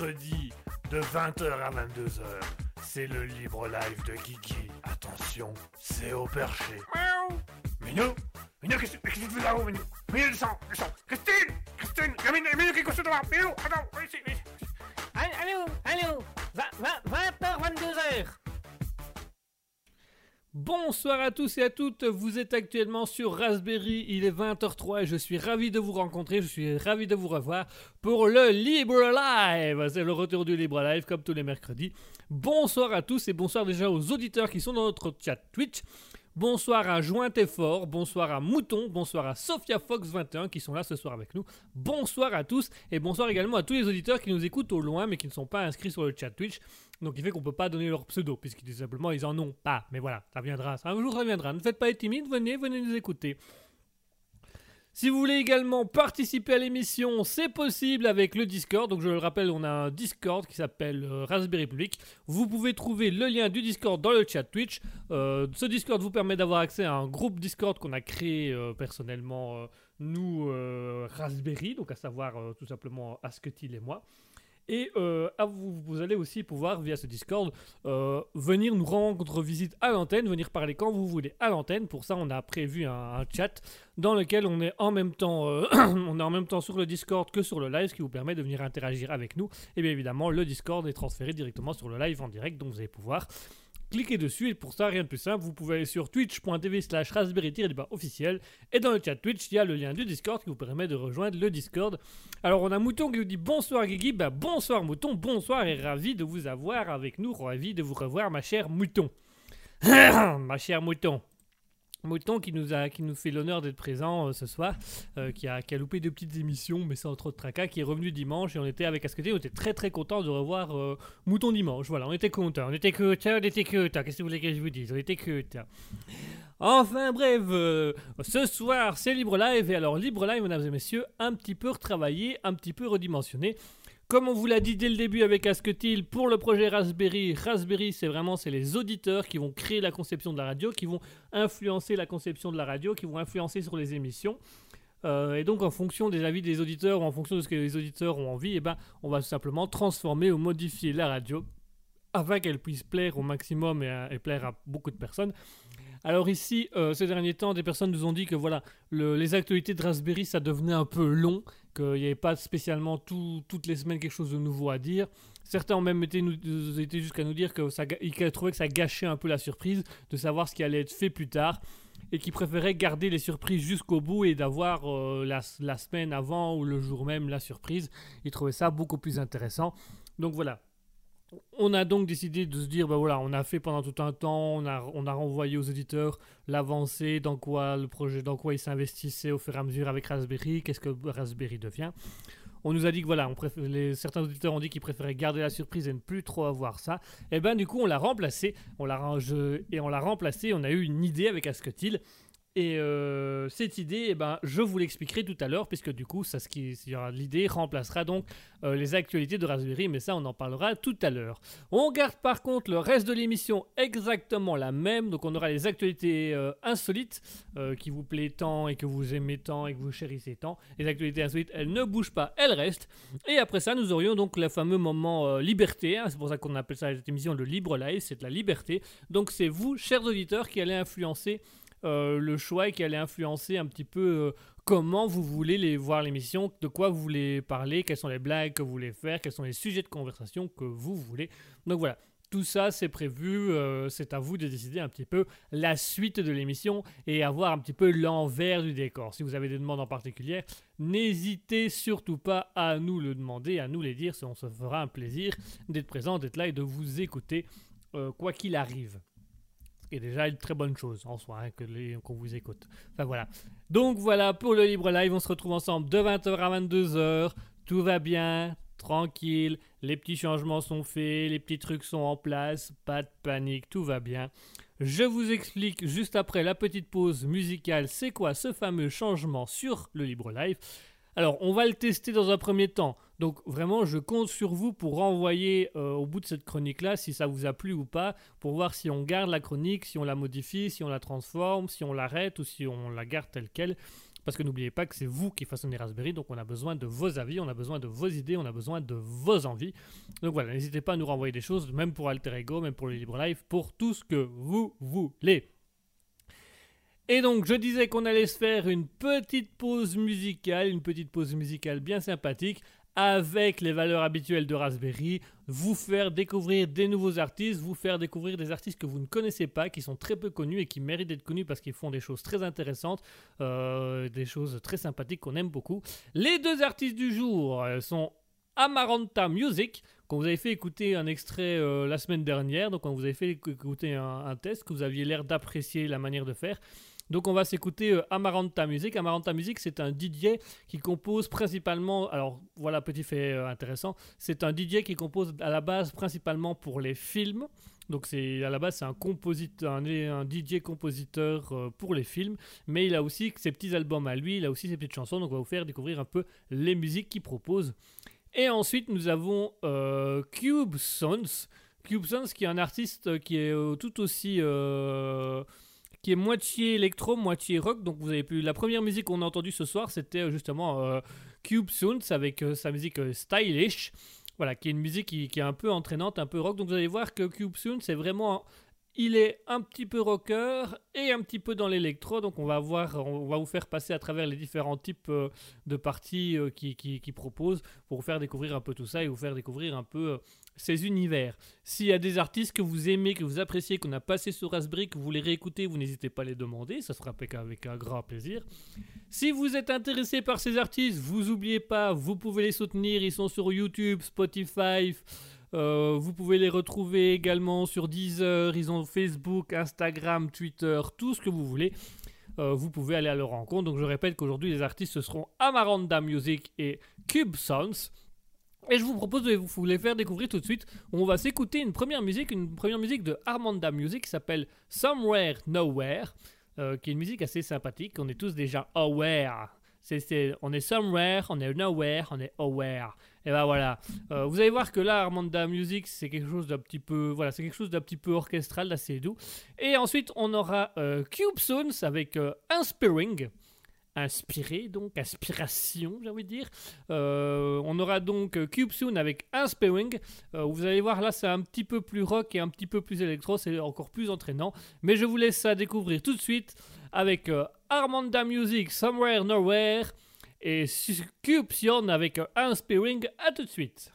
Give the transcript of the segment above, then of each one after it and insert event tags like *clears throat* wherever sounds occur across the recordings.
mercredi de 20h à 22h. C'est le libre live de Guigui. Attention, c'est au perché. Miaou Minou Minou, qu'est-ce que tu fais là-haut, Minou? Minou, descends, descends Christine Christine Minou, Minou, qu'est-ce que tu fais là Minou, à tous et à toutes, vous êtes actuellement sur Raspberry, il est 20h03 et je suis ravi de vous rencontrer, je suis ravi de vous revoir pour le Libre Live. C'est le retour du Libre Live comme tous les mercredis. Bonsoir à tous et bonsoir déjà aux auditeurs qui sont dans notre chat Twitch. Bonsoir à Joint et Fort, bonsoir à Mouton, bonsoir à Sophia Fox 21 qui sont là ce soir avec nous. Bonsoir à tous et bonsoir également à tous les auditeurs qui nous écoutent au loin mais qui ne sont pas inscrits sur le chat Twitch. Donc il fait qu'on peut pas donner leur pseudo puisqu'ils disent simplement ils en ont pas. Mais voilà, ça viendra, ça, un jour ça viendra. Ne faites pas être timide, venez, venez nous écouter. Si vous voulez également participer à l'émission, c'est possible avec le Discord. Donc je le rappelle, on a un Discord qui s'appelle euh, Raspberry Public. Vous pouvez trouver le lien du Discord dans le chat Twitch. Euh, ce Discord vous permet d'avoir accès à un groupe Discord qu'on a créé euh, personnellement, nous, Raspberry, donc à savoir tout simplement Asketil et moi. Et euh, vous, allez aussi pouvoir, via ce Discord, euh, venir nous rendre visite à l'antenne, venir parler quand vous voulez à l'antenne. Pour ça, on a prévu un, un chat dans lequel on est en même temps, euh, *clears throat* on est en même temps sur le Discord que sur le live, ce qui vous permet de venir interagir avec nous. Et bien évidemment, le Discord est transféré directement sur le live en direct, donc vous allez pouvoir cliquer dessus. Et pour ça, rien de plus simple, vous pouvez aller sur twitch.tv slash raspberry officiel. Et dans le chat Twitch, il y a le lien du Discord qui vous permet de rejoindre le Discord. Alors, on a Mouton qui nous dit bonsoir Guigui. Bah, bonsoir Mouton, bonsoir et ravi de vous avoir avec nous. Ravi de vous revoir, ma chère Mouton. *coughs* ma chère Mouton. Mouton qui nous, a, qui nous fait l'honneur d'être présent euh, ce soir, euh, qui, a, qui a loupé deux petites émissions, mais sans trop de tracas, qui est revenu dimanche et on était avec Asketé, on était très très content de revoir euh, Mouton dimanche. Voilà, on était content, on était content, on était content. Qu'est-ce que vous voulez que je vous dise? On était content. Enfin bref, ce soir c'est Libre Live et alors Libre Live, mesdames et messieurs, un petit peu retravaillé, un petit peu redimensionné. Comme on vous l'a dit dès le début avec Asketil, pour le projet Raspberry, Raspberry c'est vraiment c'est les auditeurs qui vont créer la conception de la radio, qui vont influencer la conception de la radio, qui vont influencer sur les émissions. Euh, et donc en fonction des avis des auditeurs ou en fonction de ce que les auditeurs ont envie, eh ben, on va simplement transformer ou modifier la radio afin qu'elle puisse plaire au maximum et, plaire à beaucoup de personnes. Alors ici, euh, ces derniers temps, des personnes nous ont dit que voilà, le- les actualités de Raspberry, ça devenait un peu long, qu'il n'y avait pas spécialement tout- toutes les semaines quelque chose de nouveau à dire. Certains ont même été, jusqu'à nous dire que ça, ga- ils trouvaient que ça gâchait un peu la surprise de savoir ce qui allait être fait plus tard et qui préféraient garder les surprises jusqu'au bout et d'avoir euh, la, la semaine avant ou le jour même la surprise. Ils trouvaient ça beaucoup plus intéressant. Donc voilà. On a donc décidé de se dire, bah voilà, on a fait pendant tout un temps, on a, on a renvoyé aux éditeurs l'avancée, dans quoi le projet, dans quoi ils s'investissaient au fur et à mesure avec Raspberry, qu'est-ce que Raspberry devient. On nous a dit que voilà, on préfère- certains auditeurs ont dit qu'ils préféraient garder la surprise et ne plus trop avoir ça. Et ben du coup, on l'a remplacé, on l'a et on l'a remplacé. On a eu une idée avec Asketil. Et euh, cette idée, eh ben, je vous l'expliquerai tout à l'heure, puisque du coup, l'idée remplacera donc euh, les actualités de Raspberry, mais ça, on en parlera tout à l'heure. On garde par contre le reste de l'émission exactement la même, donc on aura les actualités euh, insolites qui vous plaît tant et que vous aimez tant et que vous chérissez tant. Les actualités insolites, elles ne bougent pas, elles restent. Et après ça, nous aurions donc le fameux moment liberté, hein, c'est pour ça qu'on appelle ça cette émission le libre live, c'est de la liberté. Donc c'est vous, chers auditeurs, qui allez influencer euh, le choix et qui allait influencer un petit peu euh, comment vous voulez les voir l'émission, de quoi vous voulez parler, quelles sont les blagues que vous voulez faire, quels sont les sujets de conversation que vous voulez. Donc voilà, tout ça c'est prévu, euh, c'est à vous de décider un petit peu la suite de l'émission et avoir un petit peu l'envers du décor. Si vous avez des demandes en particulier, n'hésitez surtout pas à nous le demander, à nous les dire, on se fera un plaisir d'être présent, d'être là et de vous écouter quoi qu'il arrive est déjà une très bonne chose en soi, hein, que qu'on vous écoute. Enfin voilà. Donc voilà pour le Libre Live, on se retrouve ensemble de 20h à 22h. Tout va bien, tranquille, les petits changements sont faits, les petits trucs sont en place, pas de panique, tout va bien. Je vous explique juste après la petite pause musicale, c'est quoi ce fameux changement sur le Libre Live? Alors, on va le tester dans un premier temps. Donc, vraiment, je compte sur vous pour renvoyer euh, au bout de cette chronique-là si ça vous a plu ou pas, pour voir si on garde la chronique, si on la modifie, si on la transforme, si on l'arrête ou si on la garde telle qu'elle. Parce que n'oubliez pas que c'est vous qui façonnez Raspberry, donc on a besoin de vos avis, on a besoin de vos idées, on a besoin de vos envies. Donc voilà, n'hésitez pas à nous renvoyer des choses, même pour Alter Ego, même pour le Libre Live, pour tout ce que vous voulez. Et donc, je disais qu'on allait se faire une petite pause musicale, une petite pause musicale bien sympathique, avec les valeurs habituelles de Raspberry, vous faire découvrir des nouveaux artistes, vous faire découvrir des artistes que vous ne connaissez pas, qui sont très peu connus et qui méritent d'être connus parce qu'ils font des choses très intéressantes, euh, des choses très sympathiques qu'on aime beaucoup. Les deux artistes du jour euh, sont Amaranta Music, qu'on vous avait fait écouter un extrait euh, la semaine dernière, donc on vous avait fait écouter un, un test, que vous aviez l'air d'apprécier la manière de faire. Donc on va s'écouter euh, Amaranta Music. Amaranta Music, c'est un DJ qui compose principalement, alors voilà petit fait euh, intéressant, c'est un DJ qui compose à la base principalement pour les films. Donc c'est à la base c'est un compositeur, un, DJ compositeur pour les films, mais il a aussi ses petits albums à lui, il a aussi ses petites chansons. Donc on va vous faire découvrir un peu les musiques qu'il propose. Et ensuite nous avons euh, Cube Sons. Cube Sons qui est un artiste qui est tout aussi qui est moitié électro, moitié rock. Donc vous avez pu la première musique qu'on a entendue ce soir, c'était euh, justement euh, Cube Sounds avec euh, sa musique stylish. Voilà, qui est une musique qui, qui est un peu entraînante, un peu rock. Donc vous allez voir que Cube Sounds c'est vraiment il est un petit peu rocker et un petit peu dans l'électro, donc on va voir, on va vous faire passer à travers les différents types euh, de parties euh, qui, qui, proposent pour vous faire découvrir un peu tout ça et vous faire découvrir un peu euh, ces univers. S'il y a des artistes que vous aimez, que vous appréciez, qu'on a passé sur Raspberry, que vous voulez réécouter, vous n'hésitez pas à les demander, ça sera avec un grand plaisir. Si vous êtes intéressé par ces artistes, vous oubliez pas, vous pouvez les soutenir, ils sont sur YouTube, Spotify. Euh, vous pouvez les retrouver également sur Deezer, ils ont Facebook, Instagram, Twitter, tout ce que vous voulez. Euh, vous pouvez aller à leur rencontre. Donc je répète qu'aujourd'hui les artistes ce seront Amaranda Music et Cube Sounds. Et je vous propose de vous les faire découvrir tout de suite. On va s'écouter une première musique, une première musique de Armanda Music qui s'appelle Somewhere Nowhere, euh, qui est une musique assez sympathique. On est tous déjà aware. C'est, c'est- on est somewhere, on est nowhere, on est aware. Et ben voilà. Euh, vous allez voir que là, Armanda Music, c'est quelque chose d'un petit peu, voilà, c'est quelque chose d'un petit peu orchestral, d'assez doux. Et ensuite, on aura euh, Cube Sounds avec euh, Inspiring. Inspiré, donc, inspiration, j'ai envie de dire. Euh, on aura donc Cube Soon avec Inspiring. Vous allez voir, là, c'est un petit peu plus rock et un petit peu plus électro, c'est encore plus entraînant. Mais je vous laisse ça découvrir tout de suite avec euh, Armanda Music, Somewhere Nowhere, et Sion avec euh, Inspiring. À tout de suite.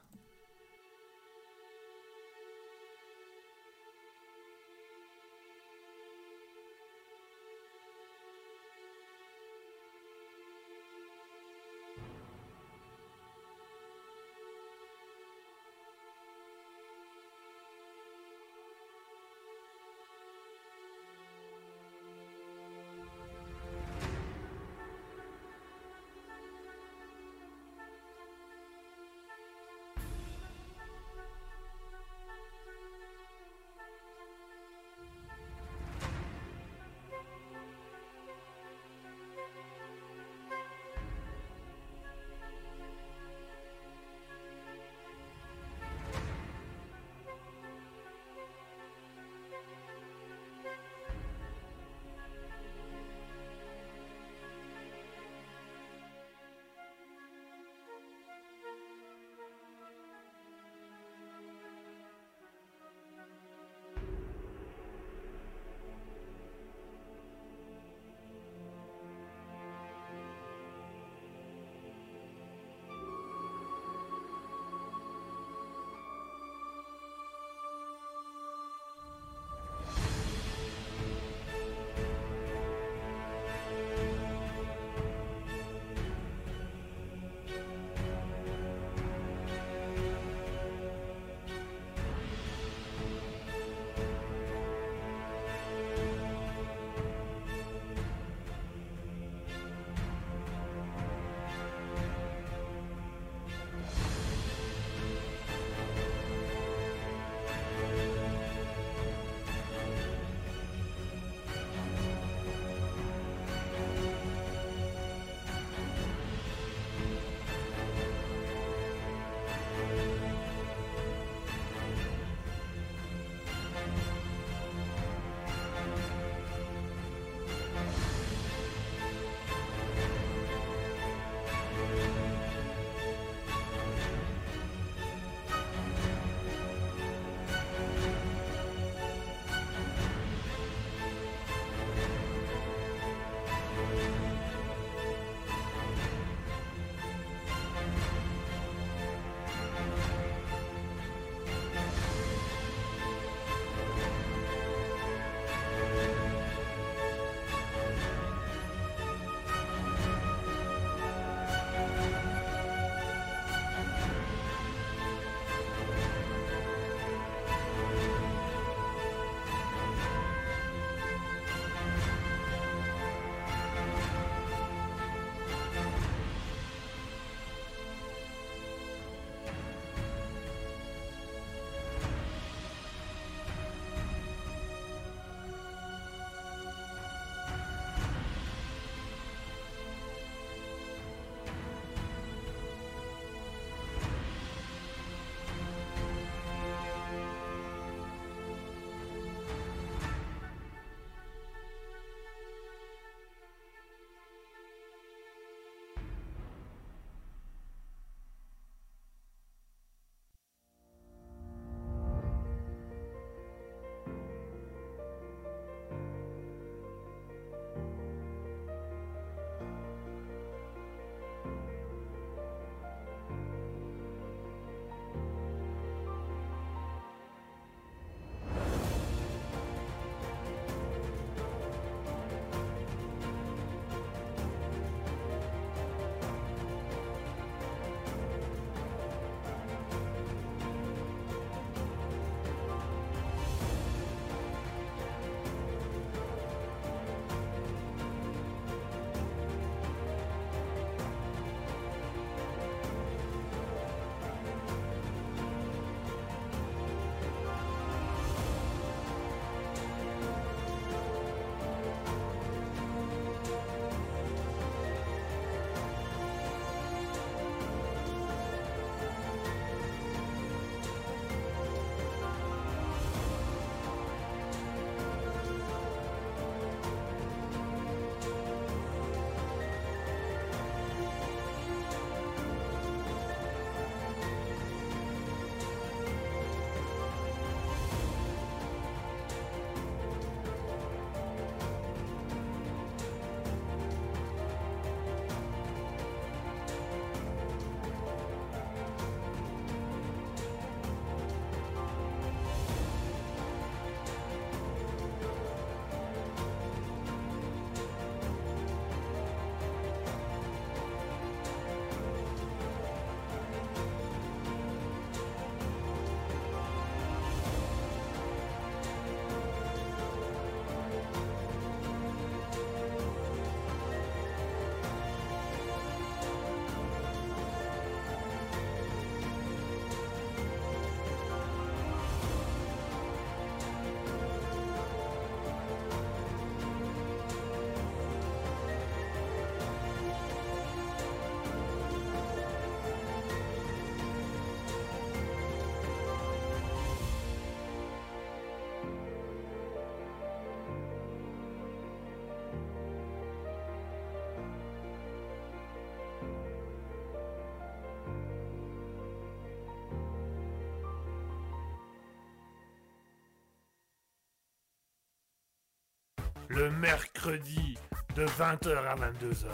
Le mercredi de 20h à 22h.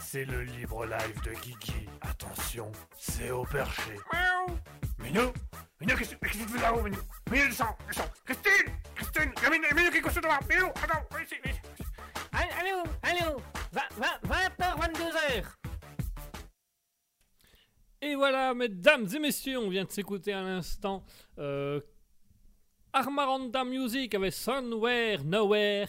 C'est le libre live de Guigui. Attention, c'est au perché. Miaou. Minou Minou, qu'est-ce que tu fais là-haut, Minou? Minou, descends, descends Christine Christine Il y a Minou, Minou qui est couché devant Minou, attends, viens ici, viens ici. Allô, allô, 20h, 22h. Et voilà, mesdames et messieurs, on vient de s'écouter à l'instant euh, Armaranda Music avec Somewhere, Nowhere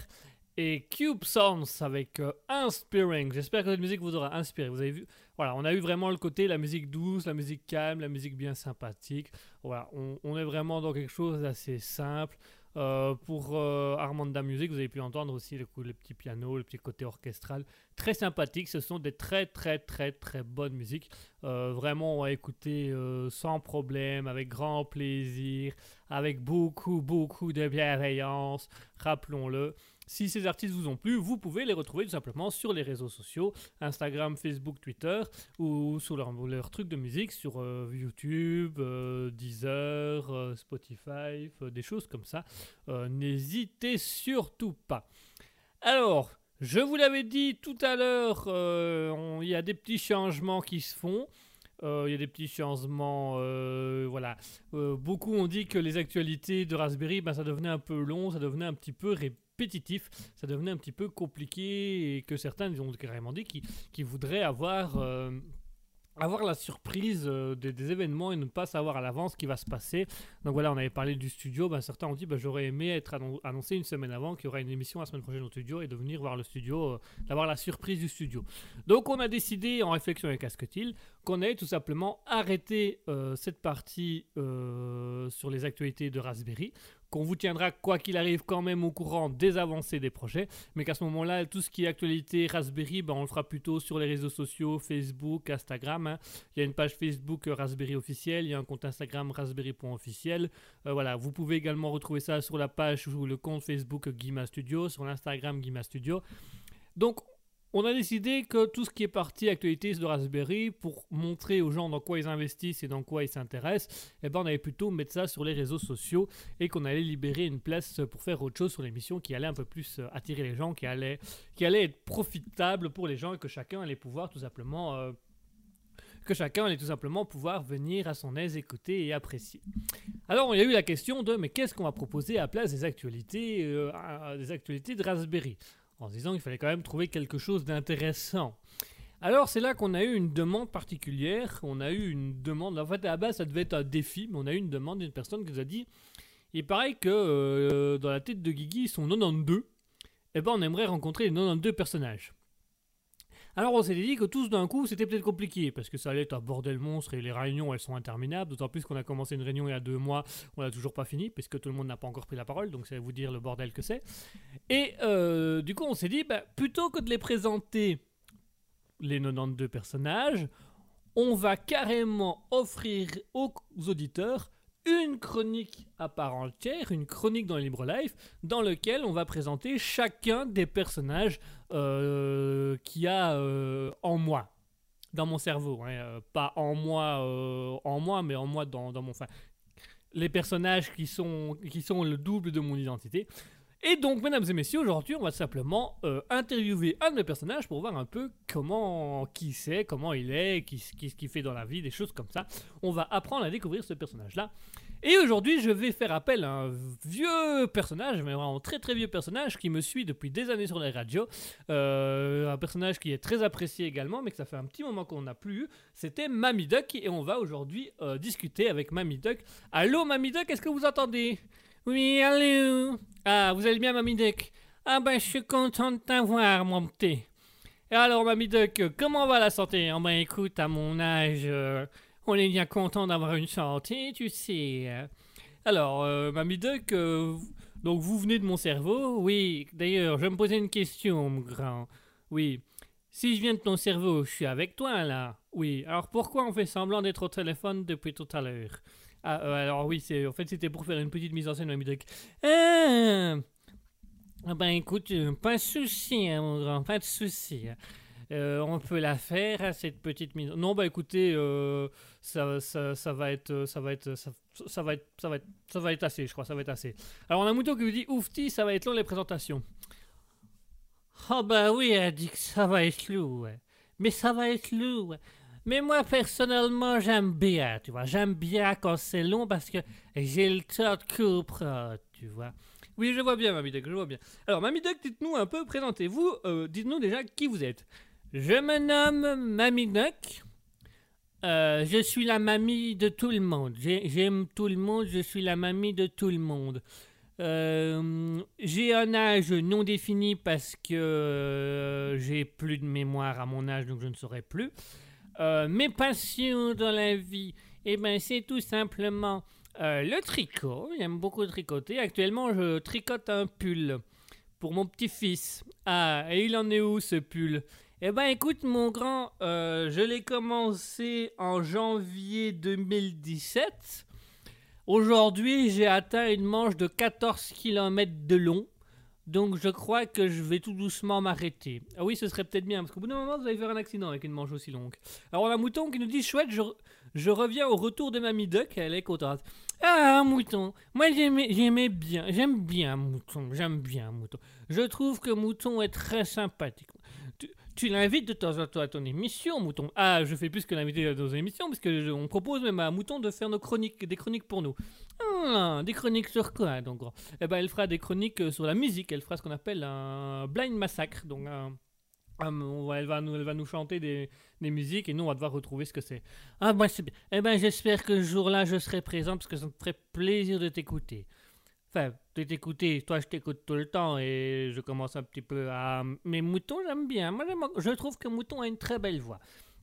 et Cube Sounds avec euh, Inspiring. J'espère que cette musique vous aura inspiré. Vous avez vu, voilà, on a eu vraiment le côté la musique douce, la musique calme, la musique bien sympathique. Voilà, on, est vraiment dans quelque chose d'assez simple. Euh, pour euh, Armanda Music, vous avez pu entendre aussi le, coup, le petit piano, le petit côté orchestral. Très sympathique, ce sont des très très très très bonnes musiques. Euh, vraiment, on va écouter sans problème, avec grand plaisir, avec beaucoup beaucoup de bienveillance, rappelons-le. Si ces artistes vous ont plu, vous pouvez les retrouver tout simplement sur les réseaux sociaux, Instagram, Facebook, Twitter, ou sur leur, leur truc de musique sur euh, YouTube, euh, Deezer, euh, Spotify, des choses comme ça. N'hésitez surtout pas. Alors, je vous l'avais dit tout à l'heure, il y a des petits changements qui se font. Il y a des petits changements, voilà. Beaucoup ont dit que les actualités de Raspberry, ben, ça devenait un peu long, ça devenait un petit peu répétitif, ça devenait un petit peu compliqué et que certains ont carrément dit qu'ils voudraient avoir, euh, avoir la surprise euh, des, événements et ne pas savoir à l'avance ce qui va se passer. Donc voilà, on avait parlé du studio, ben, certains ont dit ben, j'aurais aimé être annon- annoncé une semaine avant qu'il y aura une émission la semaine prochaine au studio et de venir voir le studio, euh, d'avoir la surprise du studio. Donc on a décidé en réflexion avec Asketil qu'on allait tout simplement arrêter cette partie sur les actualités de Raspberry, qu'on vous tiendra quoi qu'il arrive quand même au courant des avancées des projets, mais qu'à ce moment-là, tout ce qui est actualité Raspberry, ben, on le fera plutôt sur les réseaux sociaux, Facebook, Instagram. hein. Il y a une page Facebook euh, Raspberry officielle, il y a un compte Instagram raspberry.officiel. Euh, voilà, vous pouvez également retrouver ça sur la page ou le compte Facebook Guima Studio, sur l'Instagram Guima Studio. Donc on a décidé que tout ce qui est partie actualité de Raspberry, pour montrer aux gens dans quoi ils investissent et dans quoi ils s'intéressent, eh ben on allait plutôt mettre ça sur les réseaux sociaux et qu'on allait libérer une place pour faire autre chose sur l'émission qui allait un peu plus euh, attirer les gens, qui allait, être profitable pour les gens et que chacun allait pouvoir tout simplement... euh, allait tout simplement pouvoir venir à son aise écouter et apprécier. Alors, il y a eu la question de mais qu'est-ce qu'on va proposer à la place des actualités, euh, à- des actualités de Raspberry? En se disant qu'il fallait quand même trouver quelque chose d'intéressant. Alors c'est là qu'on a eu une demande particulière, on a eu une demande, en fait à la base ça devait être un défi, mais on a eu une demande d'une personne qui nous a dit, il paraît que euh, dans la tête de Guigui ils sont 92, et ben on aimerait rencontrer les 92 personnages. Alors on s'est dit que tous d'un coup c'était peut-être compliqué, parce que ça allait être un bordel monstre et les réunions elles sont interminables, d'autant plus qu'on a commencé une réunion il y a deux mois, on l'a toujours pas fini, puisque tout le monde n'a pas encore pris la parole, donc ça va vous dire le bordel que c'est. Et euh, du coup, on s'est dit, bah, plutôt que de les présenter, les 92 personnages, on va carrément offrir aux auditeurs une chronique à part entière, une chronique dans Libre Life, dans lequel on va présenter chacun des personnages euh, qu'il y a euh, en moi, dans mon cerveau. hein, euh, pas en moi, en moi, mais en moi dans, mon... Les personnages qui sont le double de mon identité. Et donc, mesdames et messieurs, aujourd'hui, on va simplement euh, interviewer un de mes personnages pour voir un peu comment, qui c'est, comment il est, qui- qu'est-ce qu'il fait dans la vie, des choses comme ça. On va apprendre à découvrir ce personnage-là. Et aujourd'hui, je vais faire appel à un vieux personnage, mais vraiment très très vieux personnage qui me suit depuis des années sur les radios. Euh, un personnage qui est très apprécié également, mais que ça fait un petit moment qu'on n'a plus eu. C'était Mamie Duck, et on va aujourd'hui euh, discuter avec Mamie Duck. Allô Mamie Duck, est-ce que vous entendez? Oui, allô Ah, vous allez bien Mamie Duck? Ah ben, je suis content de t'avoir, mon petit. Et alors, Mamie Duck, euh, comment va la santé? Oh ben, écoute, à mon âge, euh, on est bien content d'avoir une santé, tu sais. Alors, euh, Mamie Duck, euh, donc vous venez de mon cerveau? Oui, d'ailleurs, je me posais une question, mon grand. Oui. Si je viens de ton cerveau, je suis avec toi, là. Oui. Alors, pourquoi on fait semblant d'être au téléphone depuis tout à l'heure? Ah, euh, alors oui, c'est en fait c'était pour faire une petite mise en scène, Mamie Duck. Ah, Ah ben écoute, euh, pas de souci, hein, mon grand, pas de souci. Euh, on peut la faire, hein, cette petite mise. Non, bah écoutez, ça, va être, ça va être, ça, va être, ça va être, ça va être assez, je crois, ça va être assez. Alors on a mouton qui vous dit, oufti, ça va être long les présentations. Oh bah oui, elle dit que ça va être lourd. Mais ça va être lourd. Mais moi, personnellement, j'aime bien, tu vois. J'aime bien quand c'est long parce que j'ai le temps de comprendre, tu vois. Oui, je vois bien, Mamie Duck, je vois bien. Alors, Mamie Duck, dites-nous un peu, présentez-vous, euh, dites-nous déjà qui vous êtes. Je me nomme Mamie Duck. Euh, je suis la mamie de tout le monde. J'ai- J'aime tout le monde, je suis la mamie de tout le monde. Euh, j'ai un âge non défini parce que j'ai plus de mémoire à mon âge, donc je ne saurais plus. Euh, mes passions dans la vie, eh ben, c'est tout simplement euh, le tricot. J'aime beaucoup tricoter. Actuellement, je tricote un pull pour mon petit-fils. Ah, et il en est où ce pull? Eh ben, écoute, mon grand, euh, je l'ai commencé en janvier 2017. Aujourd'hui, j'ai atteint une manche de 14 km de long. Donc je crois que je vais tout doucement m'arrêter. Ah oui, ce serait peut-être bien, parce qu'au bout d'un moment, vous allez faire un accident avec une manche aussi longue. Alors on a Mouton qui nous dit, chouette, je, reviens au retour de Mamie Duck, elle est contente. Ah, Mouton, moi j'aimais bien, j'aime bien Mouton, j'aime bien Mouton. Je trouve que Mouton est très sympathique. Tu, l'invites de temps en temps à ton émission, Mouton. Ah, je fais plus que l'inviter à nos émissions, parce que on propose même à Mouton de faire nos chroniques, des chroniques pour nous. Ah, des chroniques sur quoi, donc Eh ben, elle fera des chroniques euh, sur la musique. Elle fera ce qu'on appelle un blind massacre. Donc, elle, va nous, elle va nous chanter des, musiques et nous, on va devoir retrouver ce que c'est. Ah, bah, c'est bien. Eh ben, j'espère que ce jour-là, je serai présent parce que ça me ferait plaisir de t'écouter. Enfin, de t'écouter. Toi, je t'écoute tout le temps et je commence un petit peu à. Mais Mouton, j'aime bien. Moi, je trouve que Mouton a une très belle voix.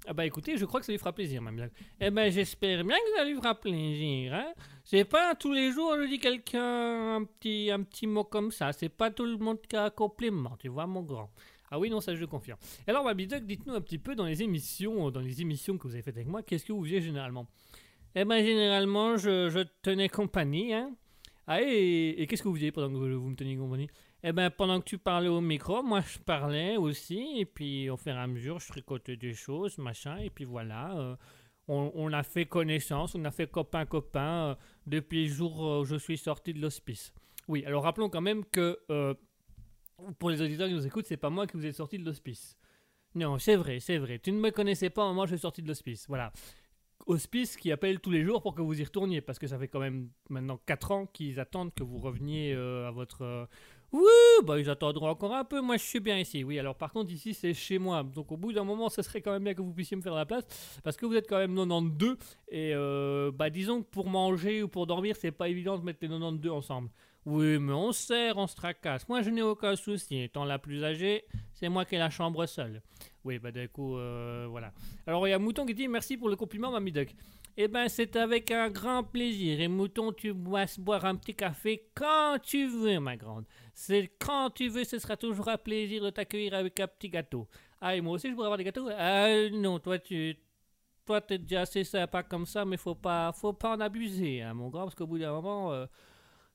Ah bah écoutez, je crois que ça lui fera plaisir, même. Eh ben j'espère bien que ça lui fera plaisir. Hein c'est pas tous les jours je dis quelqu'un un petit, un petit mot comme ça. C'est pas tout le monde qui a un compliment, tu vois, mon grand. Ah oui, non, ça je le confirme. Alors, Duck, dites-nous un petit peu dans les émissions, dans les émissions que vous avez faites avec moi, qu'est-ce que vous faisiez généralement? Eh ben, généralement, je, je tenais compagnie, hein. Ah, et, qu'est-ce que vous faisiez pendant que vous, me teniez compagnie? Eh ben, pendant que tu parlais au micro, moi je parlais aussi, et puis au fur et à mesure, je tricotais des choses, machin, et puis voilà. euh, on, a fait connaissance, on a fait copain-copain euh, depuis le jour où je suis sorti de l'hospice. Oui, alors rappelons quand même que euh, pour les auditeurs qui nous écoutent, c'est pas moi qui vous ai sorti de l'hospice. Non, c'est vrai, c'est vrai. Tu ne me connaissais pas où je suis sorti de l'hospice. Voilà. Hospice qui appelle tous les jours pour que vous y retourniez, parce que ça fait quand même maintenant 4 ans qu'ils attendent que vous reveniez euh, à votre... euh, Oui, bah ils attendront encore un peu, moi je suis bien ici. Oui, alors par contre ici c'est chez moi, donc au bout d'un moment ça serait quand même bien que vous puissiez me faire la place, parce que vous êtes quand même 92, et euh, bah disons que pour manger ou pour dormir c'est pas évident de mettre les 92 ensemble. Oui, mais on se sert, on se tracasse. Moi, je n'ai aucun souci. Étant la plus âgée, c'est moi qui ai la chambre seule. Oui, bah du coup, euh, voilà. Alors, il y a Mouton qui dit merci pour le compliment, Mamie Duck. Eh ben, c'est avec un grand plaisir. Et Mouton, tu bois boire un petit café quand tu veux, ma grande. C'est quand tu veux, ce sera toujours un plaisir de t'accueillir avec un petit gâteau. Ah, et moi aussi, je pourrais avoir des gâteaux? Ah, non, toi, tu... Toi, t'es déjà assez sympa comme ça, mais faut pas, faut pas en abuser, hein, mon grand, parce qu'au bout d'un moment... euh,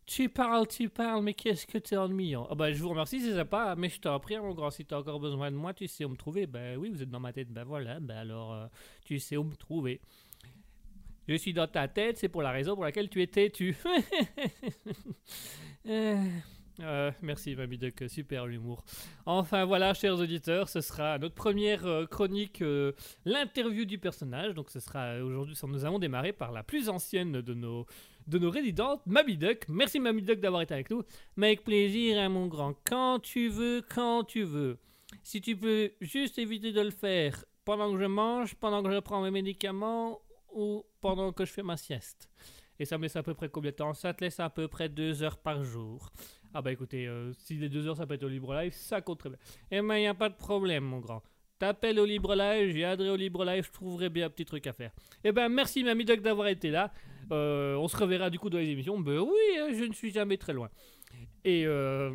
tu parles, tu parles, mais qu'est-ce que t'es ennuyant? Ah bah, je vous remercie, c'est sympa, mais je t'en prie, mon grand, si t'as encore besoin de moi, tu sais où me trouver. Ben oui, vous êtes dans ma tête, ben voilà, ben alors, euh, tu sais où me trouver. Je suis dans ta tête, c'est pour la raison pour laquelle tu es têtu. *laughs* Euh, euh, merci, Mamie Duck, super l'humour. Enfin voilà, chers auditeurs, ce sera notre première chronique, l'interview du personnage. Donc ce sera aujourd'hui, nous avons démarré par la plus ancienne de nos de nos résidentes, Mamie Duck. Merci Mamie Duck d'avoir été avec nous. Mais avec plaisir, hein, mon grand. Quand tu veux, quand tu veux. Si tu peux juste éviter de le faire pendant que je mange, pendant que je prends mes médicaments ou pendant que je fais ma sieste. Et ça me laisse à peu près combien de temps? Ça te laisse à peu près deux heures par jour. Ah bah écoutez, euh, si les deux heures ça peut être au Libre Live, ça compte très bien. Eh ben y a pas de problème, mon grand. T'appelles au Libre Live, j'y viendrai au Libre Live, je trouverai bien un petit truc à faire. Eh ben merci Mamie d'avoir été là. Euh, on se reverra du coup dans les émissions. Ben oui, hein, je ne suis jamais très loin. Et, euh,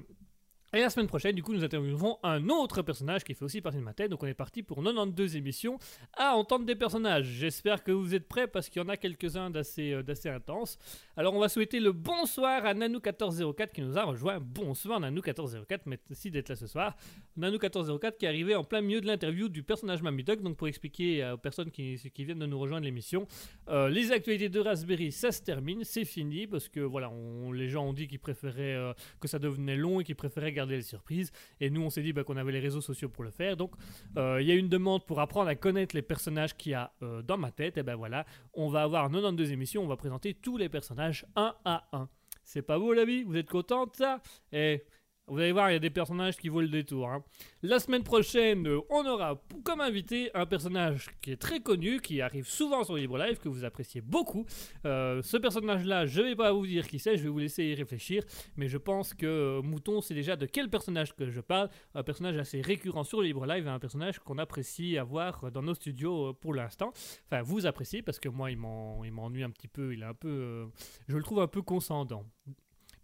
et la semaine prochaine, du coup, nous interviewerons un autre personnage qui fait aussi partie de ma tête. Donc on est parti pour 92 émissions à entendre des personnages. J'espère que vous êtes prêts parce qu'il y en a quelques-uns d'assez euh, intenses. Alors on va souhaiter le bonsoir à Nanou1404 qui nous a rejoint. Bonsoir Nanou1404, merci d'être là ce soir. Nanou1404 qui est arrivé en plein milieu de l'interview du personnage Mamie Duck. Donc pour expliquer aux personnes qui, viennent de nous rejoindre l'émission, euh, les actualités de Raspberry, ça se termine, c'est fini parce que voilà, les gens ont dit qu'ils préféraient euh, que ça devenait long et qu'ils préféraient garder garder les surprises. Et nous, on s'est dit bah, qu'on avait les réseaux sociaux pour le faire. Donc, euh, il y a une demande pour apprendre à connaître les personnages qu'il y a euh, dans ma tête. Et ben voilà, on va avoir 92 émissions. On va présenter tous les personnages un à un. C'est pas beau la vie? Vous êtes content de ça? Et vous allez voir, il y a des personnages qui vaut le détour. hein. La semaine prochaine, on aura comme invité un personnage qui est très connu, qui arrive souvent sur Libre Live, que vous appréciez beaucoup. Euh, ce personnage-là, je vais pas vous dire qui c'est, je vais vous laisser y réfléchir. Mais je pense que euh, Mouton sait déjà de quel personnage que je parle. Un personnage assez récurrent sur Libre Live un personnage qu'on apprécie avoir dans nos studios euh, pour l'instant. Enfin, vous appréciez parce que moi, il m'en- il m'ennuie un petit peu. Il est un peu. je le trouve un peu conscendant.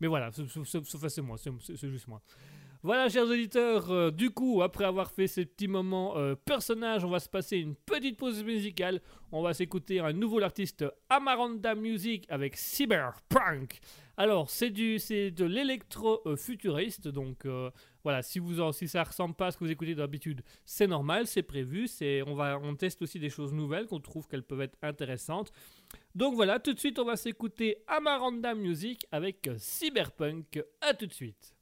Mais voilà, c'est- c'est moi, c'est juste moi. Voilà, chers auditeurs, euh, du coup, après avoir fait ces petits moments euh, personnages, on va se passer une petite pause musicale. On va s'écouter un nouveau artiste Amaranda Music avec Cyberpunk. Alors, c'est du, c'est de l'électro-futuriste, donc euh, voilà, si, vous en- si ça ressemble pas à ce que vous écoutez d'habitude, c'est normal, c'est prévu. C'est, on, va, on teste aussi des choses nouvelles qu'on trouve qu'elles peuvent être intéressantes. Donc voilà, tout de suite, on va s'écouter Amaranda Music avec Cyberpunk. À tout de suite.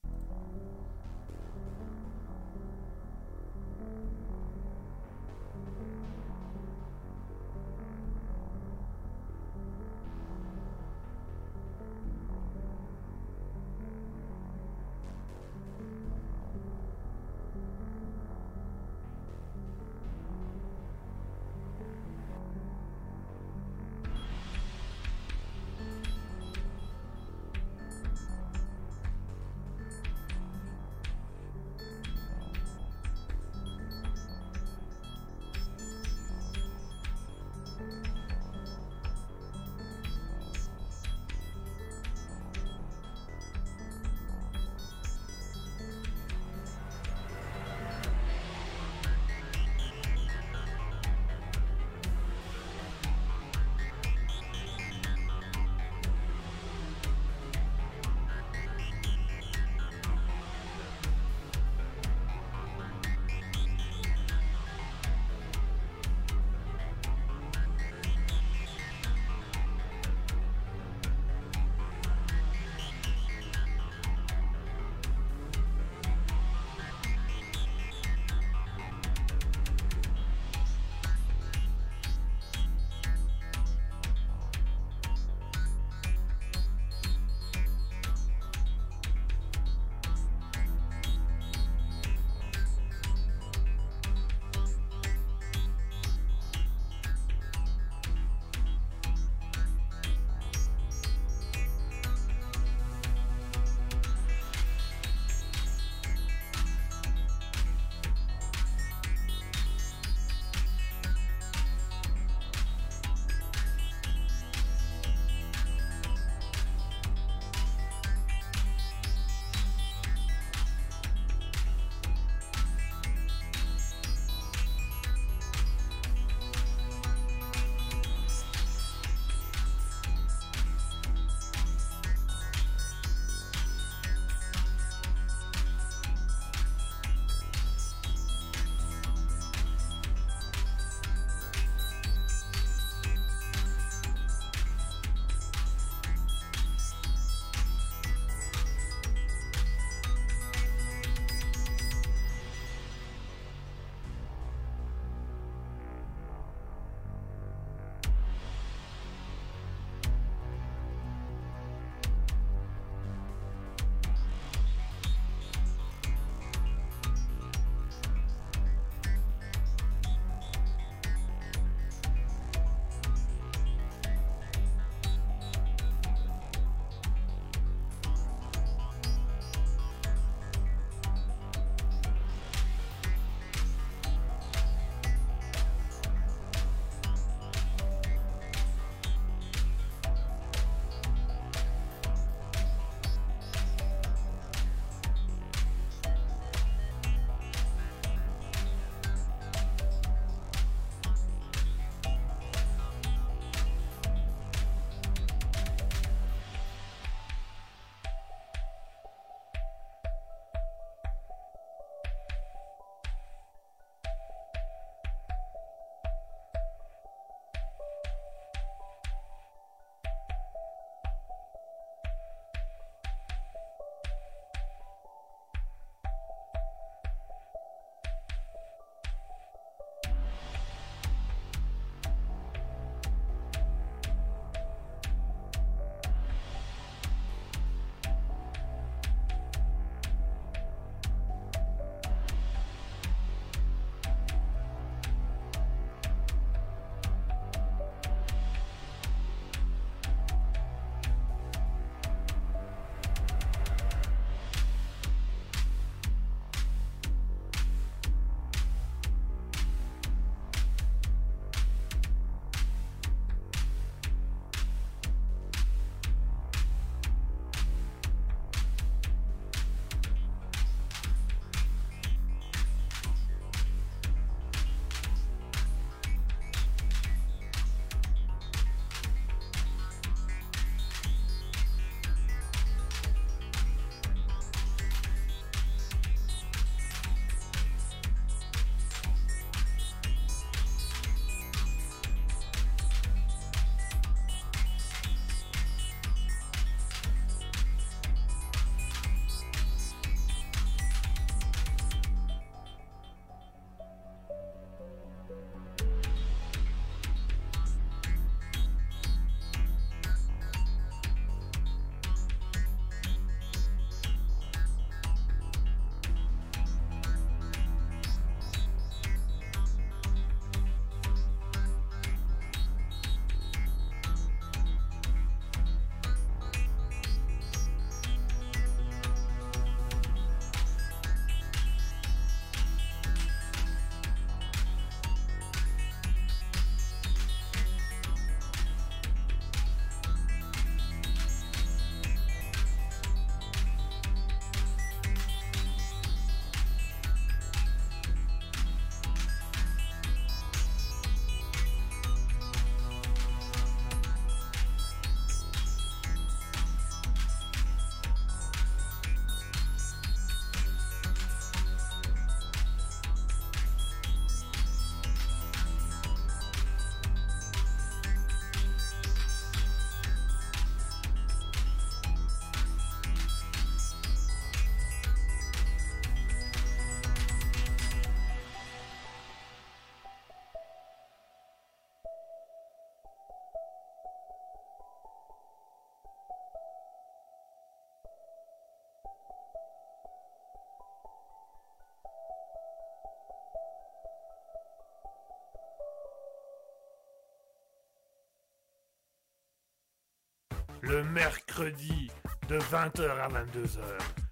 Le mercredi de 20h à 22h.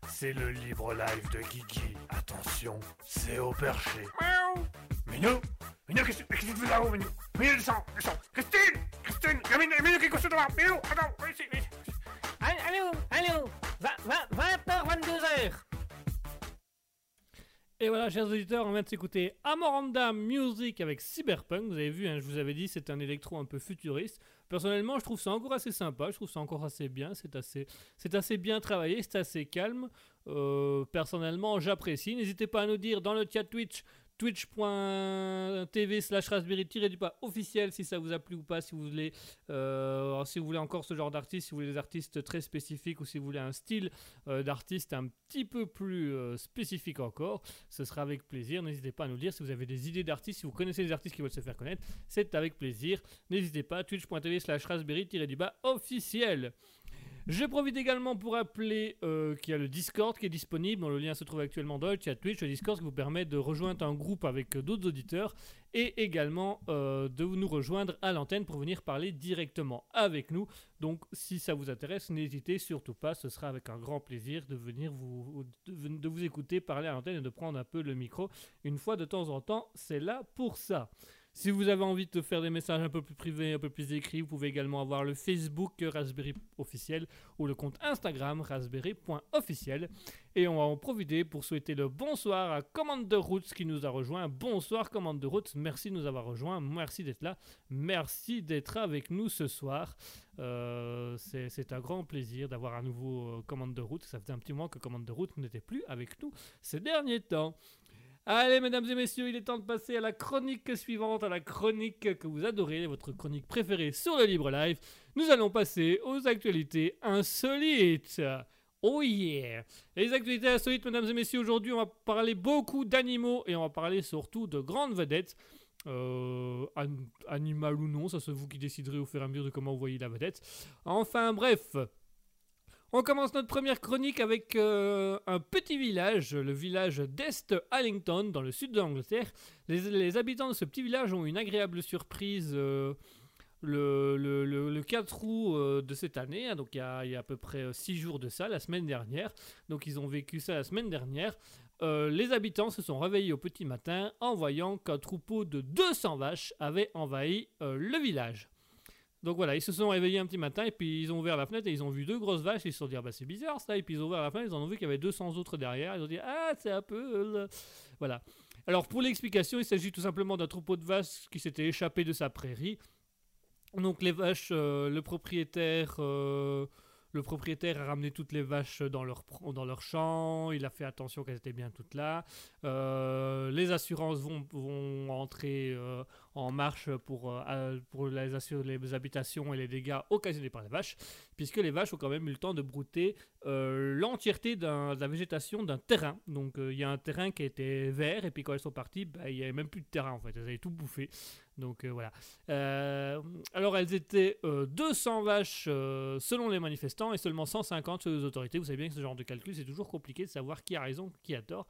C'est le libre live de Guigui. Attention, c'est au perché. Miaou Minou Minou, qu'est-ce que tu fais là-haut, Minou Minou, descends, descends Christine Christine Minou, Minou, qu'est-ce que tu fais Minou, attends, viens ici, viens ici. Allô, allô 20h, 22h Et voilà, chers auditeurs, on vient de s'écouter Amoranda Music avec Cyberpunk. Vous avez vu, hein, je vous avais dit, c'est un électro un peu futuriste. Personnellement, je trouve ça encore assez sympa, je trouve ça encore assez bien, c'est assez, c'est assez bien travaillé, c'est assez calme. Euh, personnellement, j'apprécie. N'hésitez pas à nous dire dans le chat Twitch twitch.tv slash raspberry du pas officiel si ça vous a plu ou pas si vous voulez euh, si vous voulez encore ce genre d'artiste si vous voulez des artistes très spécifiques ou si vous voulez un style euh, d'artiste un petit peu plus euh, spécifique encore ce sera avec plaisir. N'hésitez pas à nous dire si vous avez des idées d'artistes si vous connaissez des artistes qui veulent se faire connaître c'est avec plaisir. N'hésitez pas twitch.tv slash raspberry du bas officiel je profite également pour rappeler euh, qu'il y a le Discord qui est disponible, le lien se trouve actuellement dans le chat Twitch. Le Discord qui vous permet de rejoindre un groupe avec euh, d'autres auditeurs et également euh, de nous rejoindre à l'antenne pour venir parler directement avec nous. Donc si ça vous intéresse, n'hésitez surtout pas, ce sera avec un grand plaisir de venir vous écouter parler à l'antenne et de prendre un peu le micro. Une fois de temps en temps, c'est là pour ça. Si vous avez envie de faire des messages un peu plus privés, un peu plus écrits, vous pouvez également avoir le Facebook Raspberry officiel ou le compte Instagram raspberry.officiel. Et on va en profiter pour souhaiter le bonsoir à Commande de Routes qui nous a rejoint. Bonsoir Commande de Routes, merci de nous avoir rejoint, merci d'être là, merci d'être avec nous ce soir. Euh, c'est un grand plaisir d'avoir un nouveau euh, Commande de Route. Ça faisait un petit moment que Commande de Route n'était plus avec nous ces derniers temps. Allez, mesdames et messieurs, il est temps de passer à la chronique suivante, à la chronique que vous adorez, votre chronique préférée sur le Libre Live. Nous allons passer aux actualités insolites. Oh yeah Les actualités insolites, mesdames et messieurs, aujourd'hui on va parler beaucoup d'animaux et on va parler surtout de grandes vedettes. Euh, animal ou non, ça c'est vous qui déciderez au fur et à mesure de comment vous voyez la vedette. Enfin bref, on commence notre première chronique avec euh, un petit village, le village d'Est Allington, dans le sud de l'Angleterre. Les, habitants de ce petit village ont une agréable surprise euh, le, 4 août euh, de cette année, hein, donc il y, a, à peu près 6 jours de ça, la semaine dernière. Donc ils ont vécu ça la semaine dernière. les habitants se sont réveillés au petit matin en voyant qu'un troupeau de 200 vaches avait envahi le village. Donc voilà, ils se sont réveillés un petit matin et puis ils ont ouvert la fenêtre et ils ont vu deux grosses vaches. ils se sont dit, ah bah c'est bizarre ça. Et puis ils ont ouvert la fenêtre, ils en ont vu qu'il y avait 200 autres derrière. Ils ont dit, ah c'est un peu. Euh, voilà. Alors pour l'explication, il s'agit tout simplement d'un troupeau de vaches qui s'était échappé de sa prairie. Donc les vaches, euh, le propriétaire. Euh, le propriétaire a ramené toutes les vaches dans leur, dans leur champ, il a fait attention qu'elles étaient bien toutes là. les assurances vont, vont entrer en marche pour, euh, pour les, les habitations et les dégâts occasionnés par les vaches, puisque les vaches ont quand même eu le temps de brouter euh, l'entièreté de la végétation d'un terrain. Donc euh, il y a un terrain qui était vert, et puis quand elles sont parties, bah, il n'y avait même plus de terrain en fait, elles avaient tout bouffé. Donc voilà. alors elles étaient 200 vaches selon les manifestants et seulement 150 selon les autorités. Vous savez bien que ce genre de calcul, c'est toujours compliqué de savoir qui a raison, qui a tort.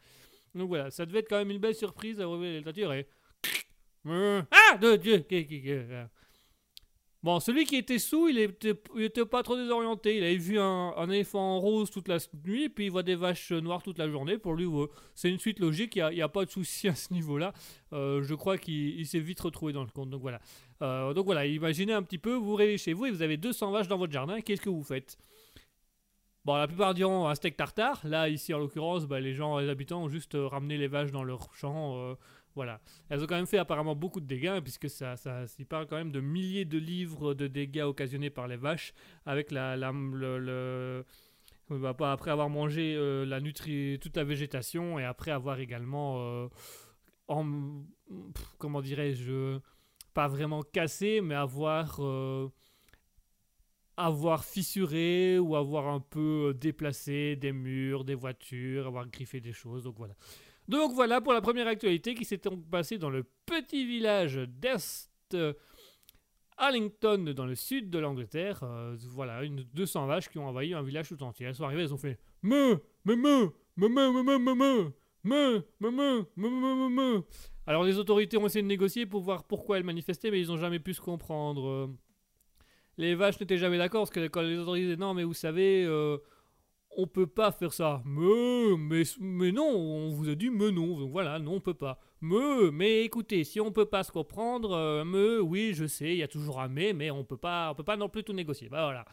Donc voilà, ça devait être quand même une belle surprise à révéler la et ah de Dieu Bon, celui qui était sous, il était, pas trop désorienté. Il avait vu un, éléphant rose toute la nuit, puis il voit des vaches noires toute la journée. Pour lui, c'est une suite logique. Il n'y a, pas de souci à ce niveau-là. Euh, je crois qu'il s'est vite retrouvé dans le compte. Donc voilà. Euh, donc voilà, imaginez un petit peu, vous rêvez chez vous et vous avez 200 vaches dans votre jardin. Qu'est-ce que vous faites? Bon, la plupart diront un steak tartare. Là, ici, en l'occurrence, bah, les gens, les habitants ont juste euh, ramené les vaches dans leur champ voilà. Elles ont quand même fait apparemment beaucoup de dégâts, hein, puisque ça, ça s'y parle quand même de milliers de livres de dégâts occasionnés par les vaches, avec la, le, bah, après avoir mangé euh, la nutri toute la végétation et après avoir également, euh, en, comment dirais-je, pas vraiment cassé, mais avoir euh, avoir fissuré ou avoir un peu déplacé des murs, des voitures, avoir griffé des choses. Donc voilà. Donc voilà pour la première actualité qui s'est passée dans le petit village d'Est Allington dans le sud de l'Angleterre. Euh, voilà, une 200 vaches qui ont envahi un village tout entier. Elles sont arrivées, elles ont fait me, me, me, me, me, me, me, me, me, me, me, me, Alors les autorités ont essayé de négocier pour voir pourquoi elles manifestaient, mais ils n'ont jamais pu se comprendre. les vaches n'étaient jamais d'accord parce que quand les autorités disaient non, mais vous savez, euh, on peut pas faire ça. Mais, mais, mais non, on vous a dit mais non. Donc voilà, non, on peut pas. Mais, mais écoutez, si on peut pas se comprendre, euh, mais oui, je sais, il y a toujours un mais, mais on peut pas, on peut pas non plus tout négocier. Bah voilà.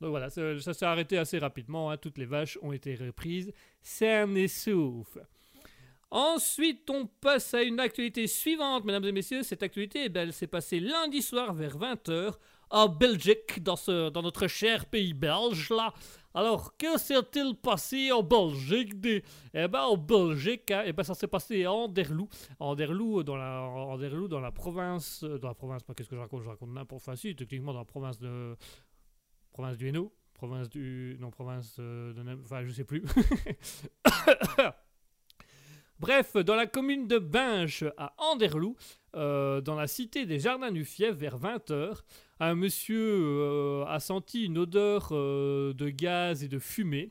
Donc voilà, ça, s'est arrêté assez rapidement. hein. Toutes les vaches ont été reprises, saines et sauf. Ensuite, on passe à une actualité suivante, mesdames et messieurs. Cette actualité, eh ben, elle s'est passée lundi soir vers 20h en Belgique, dans, ce, dans notre cher pays belge là. Alors, que s'est-il passé en Belgique des... Eh ben, en Belgique, hein, eh ben, ça s'est passé à Anderlou. Anderlou, dans la, Anderlou, dans la province... euh, Dans la province, qu'est-ce que je raconte? Je raconte n'importe quoi. Si, techniquement, dans la province de... Province du Hainaut Province du... Non, province euh, de... Enfin, je sais plus. *coughs* *coughs* Bref, dans la commune de Binche, à Anderlou, euh, dans la cité des Jardins du Fief, vers 20h, un monsieur euh, a senti une odeur euh, de gaz et de fumée.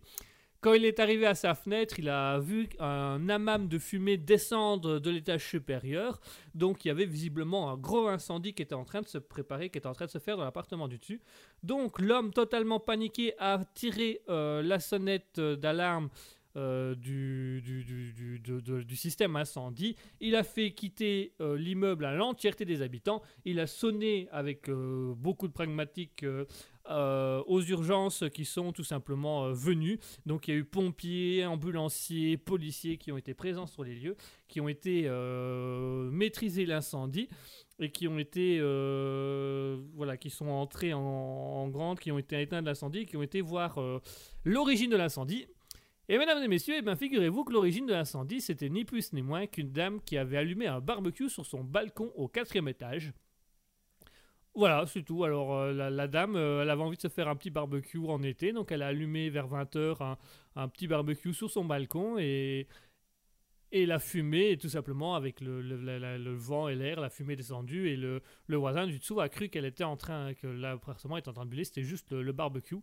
Quand il est arrivé à sa fenêtre, il a vu un amas de fumée descendre de l'étage supérieur. Donc il y avait visiblement un gros incendie qui était en train de se préparer, qui était en train de se faire dans l'appartement du dessus. Donc l'homme totalement paniqué a tiré la sonnette d'alarme euh, du, du, du, du- système incendie. Il a fait quitter euh, l'immeuble à l'entièreté des habitants. Il a sonné avec euh, beaucoup de pragmatique euh, aux urgences qui sont tout simplement venus. Donc il y a eu pompiers, ambulanciers, policiers qui ont été présents sur les lieux, qui ont été maîtriser l'incendie et qui ont été voilà qui sont entrés en, grande, qui ont été éteints de l'incendie, qui ont été voir l'origine de l'incendie. Et mesdames et messieurs, eh bien, figurez-vous que l'origine de l'incendie, c'était ni plus ni moins qu'une dame qui avait allumé un barbecue sur son balcon au quatrième étage. Voilà, c'est tout. Alors, euh, la, dame, euh, elle avait envie de se faire un petit barbecue en été, donc elle a allumé vers 20h un, un petit barbecue sur son balcon et, et la fumée, tout simplement, avec le, vent et l'air, la fumée descendue et le, le voisin du dessous a cru qu'elle était en train, que l'appartement était en train de brûler, c'était juste le barbecue.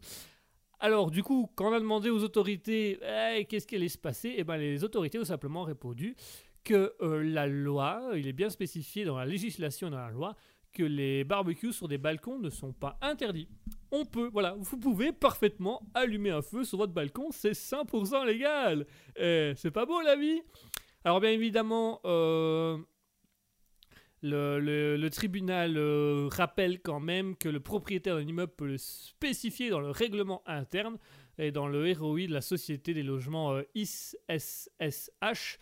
Alors, du coup, quand on a demandé aux autorités qu'est-ce qui allait se passer, eh ben, les autorités ont simplement répondu que euh, la loi, il est bien spécifié dans la législation dans la loi, que les barbecues sur des balcons ne sont pas interdits. On peut, voilà, vous pouvez parfaitement allumer un feu sur votre balcon, c'est 100% légal. Eh, c'est pas beau la vie? Alors bien évidemment, euh, le, tribunal euh, rappelle quand même que le propriétaire d'un immeuble peut le spécifier dans le règlement interne et dans le ROI de la Société des logements euh, ISSH,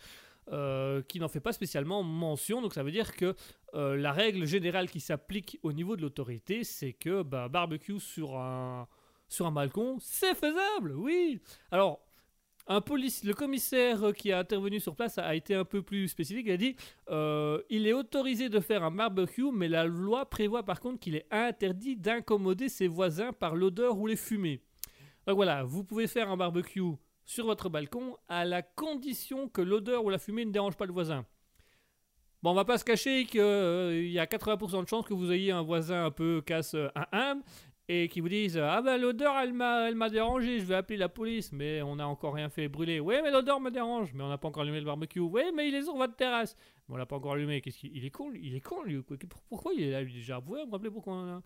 euh, qui n'en fait pas spécialement mention. Donc ça veut dire que euh, la règle générale qui s'applique au niveau de l'autorité, c'est que bah, barbecue sur un, sur un balcon, c'est faisable, oui. Alors, le commissaire qui a intervenu sur place a, été un peu plus spécifique. Il a dit euh, il est autorisé de faire un barbecue, mais la loi prévoit par contre qu'il est interdit d'incommoder ses voisins par l'odeur ou les fumées. Donc voilà, vous pouvez faire un barbecue sur votre balcon à la condition que l'odeur ou la fumée ne dérange pas le voisin. Bon, on va pas se cacher qu'il y a 80% de chances que vous ayez un voisin un peu casse euh, un âme et qui vous disent Ah ben l'odeur elle m'a dérangé, je vais appeler la police, mais on n'a encore rien fait brûler. Oui, mais l'odeur me dérange, mais on n'a pas encore allumé le barbecue. Oui, mais il est sur votre terrasse. Mais on l'a pas encore allumé. Qu'est-ce il est con, Il est con, lui. quoi? Pourquoi il est là, lui, déjà? Vous pouvez me rappeler pourquoi on a-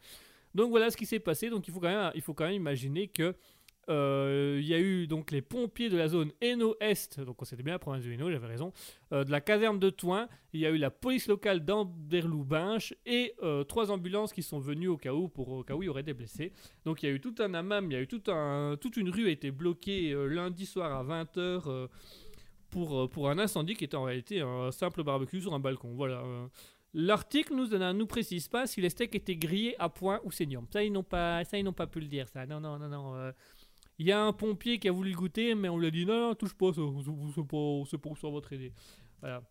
Donc voilà ce qui s'est passé. Donc il faut quand même, il faut quand même imaginer que euh, il y a eu donc les pompiers de la zone Hainaut-Est, donc c'était bien la province de Hainaut, j'avais raison, euh, de la caserne de Toin, il y a eu la police locale d'Anderlou-Binche et euh, trois ambulances qui sont venues au cas où, pour, au cas où il y aurait des blessés. Donc il y a eu tout un amam, il y a eu toute une rue a été bloquée lundi soir à 20h pour, un incendie qui était en réalité un simple barbecue sur un balcon. Voilà. L'article ne nous précise pas si les steaks étaient grillés à point ou saignants. Ça, ils n'ont pas, ça, ils n'ont pas pu le dire, ça. Non, non, non, non. Il y a un pompier qui a voulu le goûter, mais on lui a dit non, non, touche pas, ça, c'est pas sur votre idée. Voilà.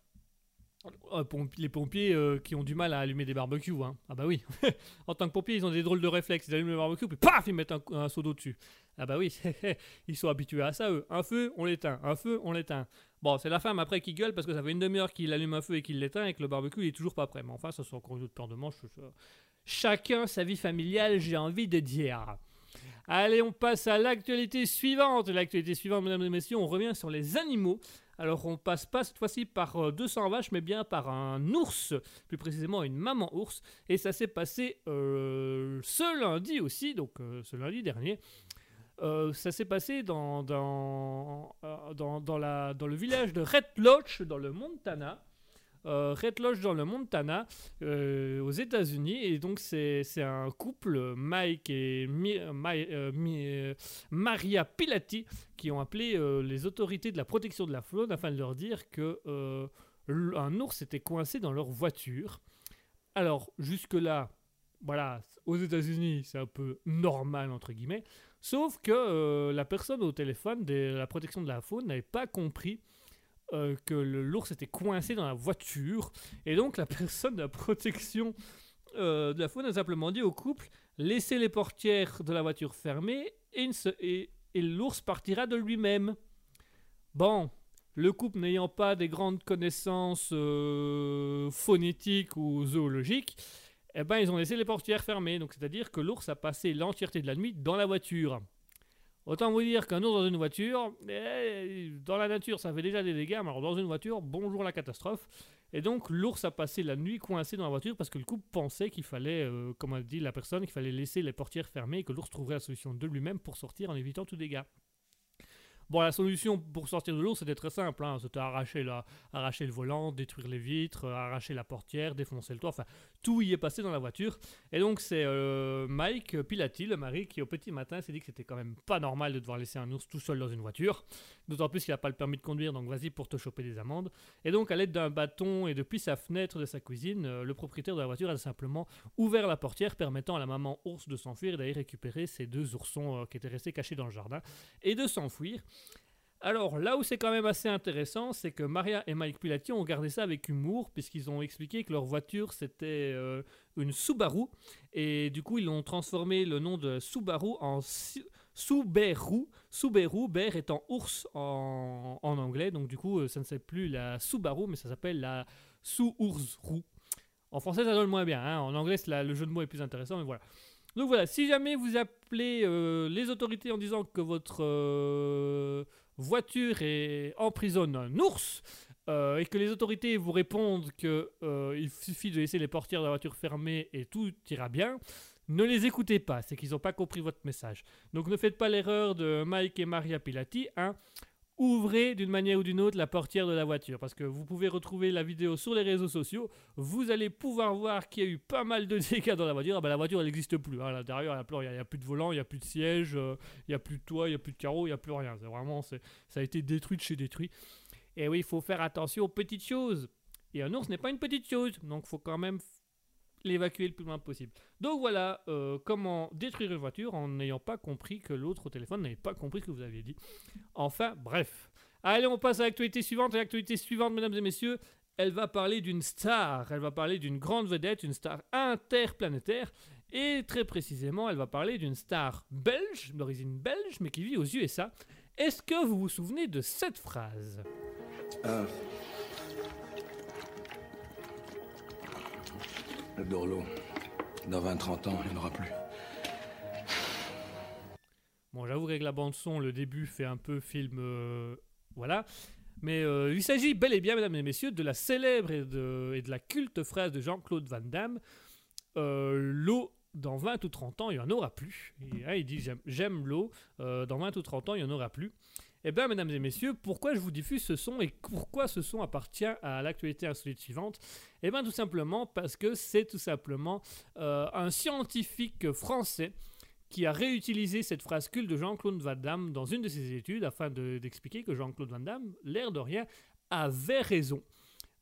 Euh, Les pompiers euh, qui ont du mal à allumer des barbecues, hein. Ah bah oui. *laughs* en tant que pompiers, ils ont des drôles de réflexes. Ils allument le barbecue, puis paf, ils mettent un, seau d'eau dessus. Ah bah oui, *laughs* ils sont habitués à ça, eux. Un feu, on l'éteint. Un feu, on l'éteint. Bon, c'est la femme après qui gueule parce que ça fait une demi-heure qu'il allume un feu et qu'il l'éteint et que le barbecue il est toujours pas prêt. Mais enfin, ça c'est encore une autre paire de manches. ça. Chacun sa vie familiale, j'ai envie de dire. Allez, on passe à l'actualité suivante. L'actualité suivante, mesdames et messieurs, on revient sur les animaux. Alors on passe pas cette fois-ci par 200 vaches, mais bien par un ours, plus précisément une maman ours. Et ça s'est passé ce lundi aussi, donc ce lundi dernier. ça s'est passé dans, dans, dans, dans, le village de Red Lodge, dans le Montana euh, Red Lodge dans le Montana, euh, aux États-Unis. Et donc, c'est un couple, Mike et euh, Maria Pilati, qui ont appelé les autorités de la protection de la faune afin de leur dire que un ours était coincé dans leur voiture. Alors, jusque-là, voilà, aux États-Unis, c'est un peu normal, entre guillemets. Sauf que la personne au téléphone de la protection de la faune n'avait pas compris euh, que l'ours était coincé dans la voiture. Et donc la *laughs* personne de la protection euh, de la faune a simplement dit au couple laissez les portières de la voiture fermées et, l'ours partira de lui-même. Bon, le couple n'ayant pas des grandes connaissances euh, phonétiques ou zoologiques, eh ben ils ont laissé les portières fermées. C'est-à-dire que l'ours a passé l'entièreté de la nuit dans la voiture. Autant vous dire qu'un ours dans une voiture, dans la nature, ça fait déjà des dégâts, mais alors dans une voiture, bonjour la catastrophe. Et donc l'ours a passé la nuit coincé dans la voiture parce que le couple pensait qu'il fallait, euh, comme a dit la personne, qu'il fallait laisser les portières fermées et que l'ours trouverait la solution de lui-même pour sortir en évitant tout dégât. Bon, la solution pour sortir de l'eau, c'était très simple. Hein. C'était arracher, la, arracher le volant, détruire les vitres, euh, arracher la portière, défoncer le toit. Enfin, tout y est passé dans la voiture. Et donc, c'est euh, Mike Pilati, le mari, qui au petit matin s'est dit que c'était quand même pas normal de devoir laisser un ours tout seul dans une voiture. D'autant plus qu'il n'a pas le permis de conduire, donc vas-y pour te choper des amendes. Et donc, à l'aide d'un bâton et depuis sa fenêtre de sa cuisine, euh, le propriétaire de la voiture a simplement ouvert la portière, permettant à la maman ours de s'enfuir et d'aller récupérer ses deux oursons qui étaient restés cachés dans le jardin et de s'enfuir. Alors là où c'est quand même assez intéressant, c'est que Maria et Mike Pilati ont gardé ça avec humour, puisqu'ils ont expliqué que leur voiture c'était euh, une Subaru, et du coup ils ont transformé le nom de Subaru en Subaru, Subaru, bear étant ours en, anglais, donc du coup euh, ça ne s'appelle plus la Subaru, mais ça s'appelle la Su-Urs-Ru. En français ça donne moins bien, hein. en anglais le jeu de mots est plus intéressant, mais voilà. Donc voilà, si jamais vous appelez euh, les autorités en disant que votre voiture et emprisonne un ours, euh, et que les autorités vous répondent qu'il euh, suffit de laisser les portières de la voiture fermées et tout ira bien, ne les écoutez pas, c'est qu'ils n'ont pas compris votre message. Donc ne faites pas l'erreur de Mike et Maria Pilati, hein ouvrez d'une manière ou d'une autre la portière de la voiture. Parce que vous pouvez retrouver la vidéo sur les réseaux sociaux. Vous allez pouvoir voir qu'il y a eu pas mal de *laughs* dégâts dans la voiture. Ah ben, la voiture, n'existe plus. Hein. À l'intérieur, il n'y a, plus de volant, il n'y a plus de siège, euh, il n'y a plus de toit, il n'y a plus de carreaux, il n'y a plus rien. C'est vraiment, ça a été détruit de chez détruit. Et oui, il faut faire attention aux petites choses. Et un ours n'est pas une petite chose. Donc, il faut quand même l'évacuer le plus loin possible. Donc voilà euh, comment détruire une voiture en n'ayant pas compris que l'autre au téléphone n'avait pas compris ce que vous aviez dit. Enfin, bref. Allez, on passe à l'actualité suivante. L'actualité suivante, mesdames et messieurs, elle va parler d'une star. Elle va parler d'une grande vedette, une star interplanétaire. Et très précisément, elle va parler d'une star belge, d'origine belge, mais qui vit aux USA. Est-ce que vous vous souvenez de cette phrase? Euh, Le Dorlo. Dans 20-30 ans, il n'y en aura plus. Bon, j'avoue que la bande-son, le début fait un peu film. Euh, voilà. Mais euh, il s'agit bel et bien, mesdames et messieurs, de la célèbre et de, et de la culte phrase de Jean-Claude Van Damme euh, L'eau, dans 20 ou 30 ans, il n'y en aura plus. Et, hein, il dit J'aime l'eau, dans 20 ou 30 ans, il n'y en aura plus. Eh bien, mesdames et messieurs, pourquoi je vous diffuse ce son et pourquoi ce son appartient à l'actualité insolite suivante? Eh bien, tout simplement parce que c'est tout simplement euh, un scientifique français qui a réutilisé cette phrase culte de Jean-Claude Van Damme dans une de ses études afin d'expliquer que Jean-Claude Van Damme, l'air de rien, avait raison.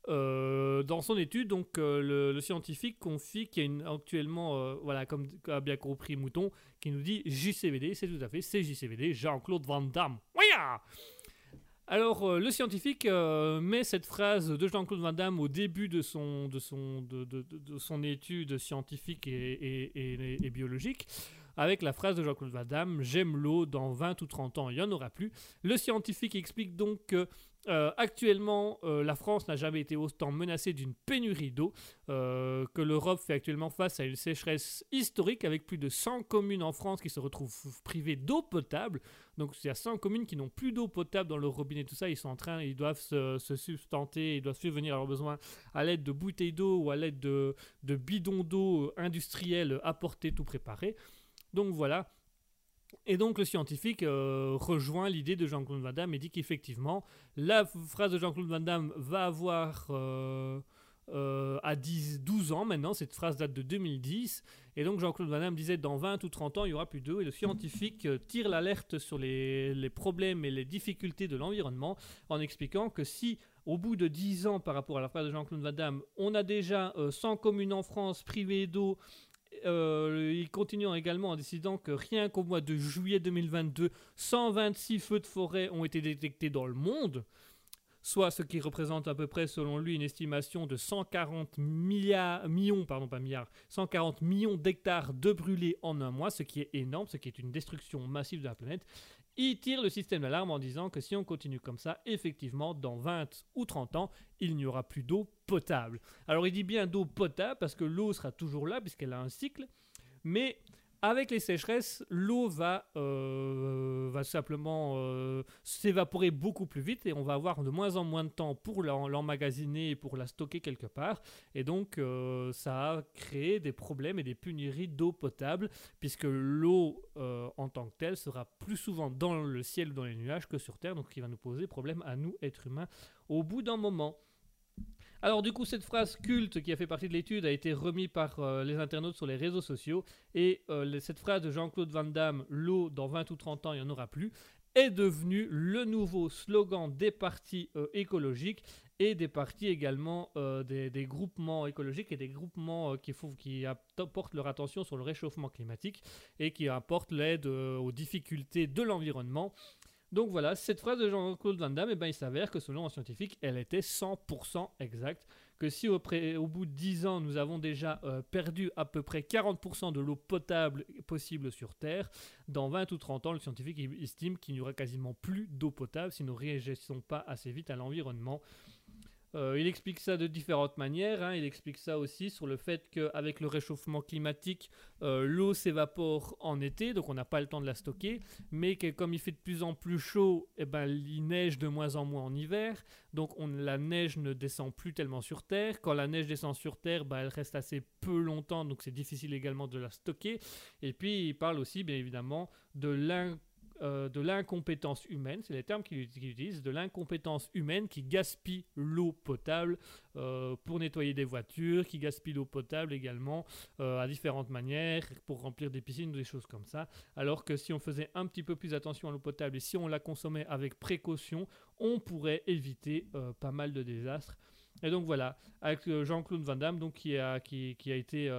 Euh, dans son étude, donc euh, le, scientifique confie qu'il y a une, actuellement, voilà, comme a bien compris Mouton, qui nous dit JCVD, c'est tout à fait, c'est JCVD, Jean-Claude Van Damme. Alors, le scientifique met cette phrase de Jean-Claude Van Damme au début de son, de son, de, son étude scientifique et, biologique. avec la phrase de Jean-Claude Van Damme J'aime l'eau, dans 20 ou 30 ans, il n'y en aura plus. Le scientifique explique donc que euh, actuellement, euh, la France n'a jamais été autant menacée d'une pénurie d'eau, euh, que l'Europe fait actuellement face à une sécheresse historique avec plus de 100 communes en France qui se retrouvent privées d'eau potable. Donc il y a 100 communes qui n'ont plus d'eau potable dans leur robinet, tout ça, ils sont en train, ils doivent se, se substanter, ils doivent subvenir à leurs besoins à l'aide de bouteilles d'eau ou à l'aide de, de bidons d'eau industriels apportés tout préparés. Donc voilà, et donc le scientifique euh, rejoint l'idée de Jean-Claude Van Damme et dit qu'effectivement, la phrase de Jean-Claude Van Damme va avoir euh, euh, à 10, 12 ans maintenant, cette phrase date de 2010, et donc Jean-Claude Van Damme disait dans 20 ou 30 ans, il y aura plus d'eau, et le scientifique tire l'alerte sur les, les, problèmes et les difficultés de l'environnement en expliquant que si au bout de 10 ans par rapport à la phrase de Jean-Claude Van Damme, on a déjà 100 communes en France privées d'eau, euh, il continue également en décidant que rien qu'au mois de juillet 2022, 126 feux de forêt ont été détectés dans le monde, soit ce qui représente à peu près, selon lui, une estimation de 140 milliards, millions, pardon, pas milliards, 140 millions d'hectares de brûlés en un mois, ce qui est énorme, ce qui est une destruction massive de la planète. Il tire le système d'alarme en disant que si on continue comme ça, effectivement, dans 20 ou 30 ans, il n'y aura plus d'eau potable. Alors il dit bien d'eau potable parce que l'eau sera toujours là puisqu'elle a un cycle, mais avec les sécheresses, l'eau va, euh, simplement euh, s'évaporer beaucoup plus vite et on va avoir de moins en moins de temps pour l'emmagasiner et pour la stocker quelque part. Et donc, euh, ça a créé des problèmes et des pénuries d'eau potable puisque l'eau en tant que telle sera plus souvent dans le ciel ou dans les nuages que sur Terre, donc qui va nous poser problème à nous, êtres humains, au bout d'un moment. Alors du coup, cette phrase culte qui a fait partie de l'étude a été remise par euh, les internautes sur les réseaux sociaux et euh, cette phrase de Jean-Claude Van Damme, l'eau dans 20 ou 30 ans, il n'y en aura plus, est devenue le nouveau slogan des partis euh, écologiques et des partis également des, groupements écologiques et des groupements qui, font, qui apportent leur attention sur le réchauffement climatique et qui apportent l'aide aux difficultés de l'environnement. Donc voilà, cette phrase de Jean-Claude Van Damme, eh ben, il s'avère que selon un scientifique, elle était 100% exacte. Que si au, bout de 10 ans, nous avons déjà euh, perdu à peu près 40% de l'eau potable possible sur Terre, dans 20 ou 30 ans, le scientifique estime qu'il n'y aura quasiment plus d'eau potable si nous ne réagissons pas assez vite à l'environnement. Euh, il explique ça de différentes manières. Hein. Il explique ça aussi sur le fait qu'avec le réchauffement climatique, euh, l'eau s'évapore en été, donc on n'a pas le temps de la stocker, mais que comme il fait de plus en plus chaud, eh ben, il neige de moins en moins en hiver, donc on, la neige ne descend plus tellement sur Terre. Quand la neige descend sur Terre, ben, elle reste assez peu longtemps, donc c'est difficile également de la stocker. Et puis il parle aussi, bien évidemment, de l'in euh, de l'incompétence humaine, c'est les termes qu'il utilise, de l'incompétence humaine qui gaspille l'eau potable euh, pour nettoyer des voitures, qui gaspille l'eau potable également euh, à différentes manières pour remplir des piscines ou des choses comme ça. Alors que si on faisait un petit peu plus attention à l'eau potable et si on la consommait avec précaution, on pourrait éviter pas mal de désastres. Et donc voilà, avec Jean-Claude Van Damme, donc, qui, a, qui, qui a été,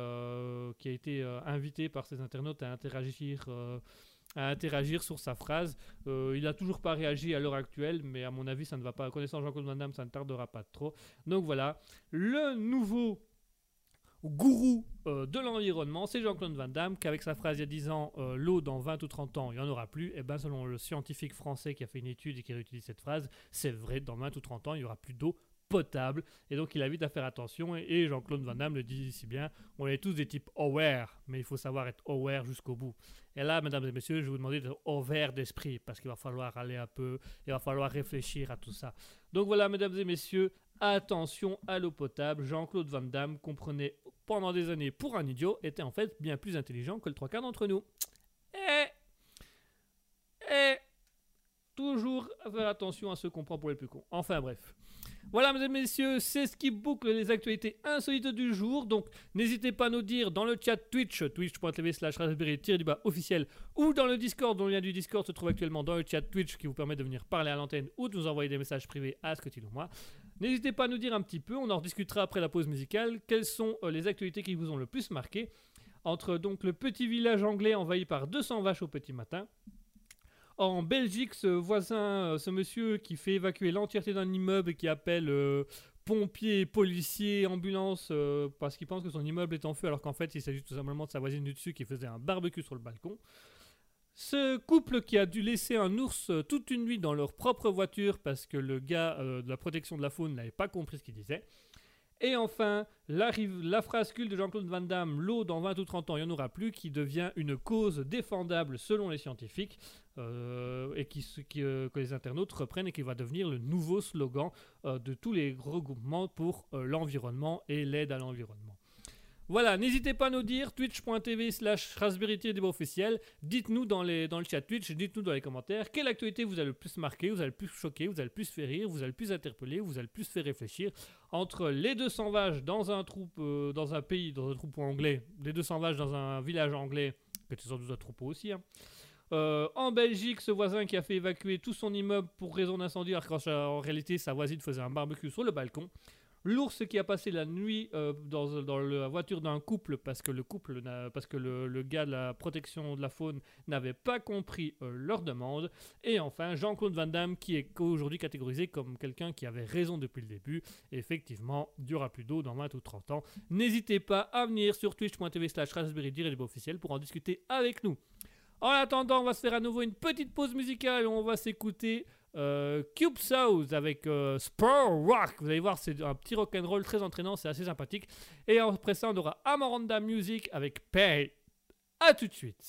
qui a été invité par ses internautes à interagir à interagir sur sa phrase. Euh, il n'a toujours pas réagi à l'heure actuelle, mais à mon avis, ça ne va pas. Connaissant Jean-Claude Van Damme, ça ne tardera pas trop. Donc voilà, le nouveau gourou euh, de l'environnement, c'est Jean-Claude Van Damme, qu'avec sa phrase il y a 10 ans, euh, l'eau dans 20 ou 30 ans, il n'y en aura plus. Et eh bien selon le scientifique français qui a fait une étude et qui réutilise cette phrase, c'est vrai, dans 20 ou 30 ans, il n'y aura plus d'eau potable. Et donc il invite à faire attention. Et, Jean-Claude Van Damme le dit si bien, on est tous des types aware, mais il faut savoir être aware jusqu'au bout. Et là, mesdames et messieurs, je vais vous demander d'être aware d'esprit, parce qu'il va falloir aller un peu, il va falloir réfléchir à tout ça. Donc voilà, mesdames et messieurs, attention à l'eau potable. Jean-Claude Van Damme comprenait pendant des années pour un idiot, était en fait bien plus intelligent que le trois quarts d'entre nous. Et... Et... Toujours faire attention à ce qu'on prend pour les plus cons. Enfin bref. Voilà, mesdames et messieurs, c'est ce qui boucle les actualités insolites du jour. Donc, n'hésitez pas à nous dire dans le chat Twitch, twitch.tv slash raspberry du bas officiel, ou dans le Discord, dont le lien du Discord se trouve actuellement dans le chat Twitch qui vous permet de venir parler à l'antenne ou de nous envoyer des messages privés à Scotty ou moi. N'hésitez pas à nous dire un petit peu, on en rediscutera après la pause musicale, quelles sont euh, les actualités qui vous ont le plus marqué. Entre donc le petit village anglais envahi par 200 vaches au petit matin, en Belgique, ce voisin, euh, ce monsieur qui fait évacuer l'entièreté d'un immeuble et qui appelle euh, pompiers, policiers, euh, parce qu'il pense que son immeuble est en feu, alors qu'en fait, il s'agit tout simplement de sa voisine du dessus qui faisait un barbecue sur le balcon. Ce couple qui a dû laisser un ours euh, toute une nuit dans leur propre voiture parce que le gars de la protection de la faune n'avait pas compris ce qu'il disait. Et enfin, la, phrase culte de Jean-Claude Van Damme, l'eau dans 20 ou 30 ans, il n'y en aura plus, qui devient une cause défendable selon les scientifiques, euh, et euh, que les internautes reprennent et qui va devenir le nouveau slogan euh, de tous les regroupements pour l'environnement et l'aide à l'environnement. Voilà, n'hésitez pas à nous dire twitch.tv slash raspberry officiel. Dites-nous dans, dans le chat Twitch, dites-nous dans les commentaires quelle actualité vous a le plus marqué, vous a le plus choqué, vous a le plus fait rire, vous a le plus interpellé, vous a le plus fait réfléchir. Entre les deux sauvages dans un troupe, euh, dans un pays, dans un troupeau anglais, les deux sauvages dans un village anglais, que c'est sans doute un troupeau aussi, hein. Euh, en Belgique, ce voisin qui a fait évacuer tout son immeuble pour raison d'incendie, alors qu'en en réalité sa voisine faisait un barbecue sur le balcon. L'ours qui a passé la nuit euh, dans, la voiture d'un couple parce que le couple, parce que le, gars de la protection de la faune n'avait pas compris euh, leur demande. Et enfin, Jean-Claude Van Damme qui est aujourd'hui catégorisé comme quelqu'un qui avait raison depuis le début. Effectivement, il aura plus d'eau dans 20 ou 30 ans. N'hésitez pas à venir sur twitch.tv slash raspberry officiel pour en discuter avec nous. En attendant, on va se faire à nouveau une petite pause musicale. On va s'écouter euh, Cube South avec euh, Spur Rock. Vous allez voir, c'est un petit rock'n'roll très entraînant, c'est assez sympathique. Et après ça, on aura Amaranda Music avec Pay. A tout de suite.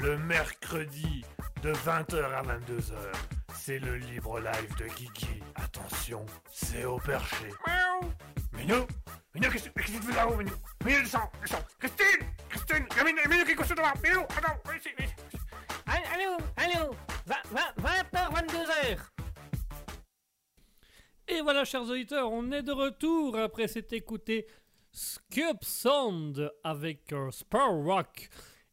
Le mercredi de 20h à 22h. C'est le libre live de Kiki. Attention, c'est au perché. Miaou Minou Minou, qu'est-ce que tu fais là-haut, Minou? Minou, descends, descends Christine Christine Il y a Minou, Minou qui est couché devant Minou, attends, viens ici, viens ici. Allô, allô 20h, 22h Et voilà, chers auditeurs, on est de retour après s'être écouté Scoop Sound avec euh, Spur Rock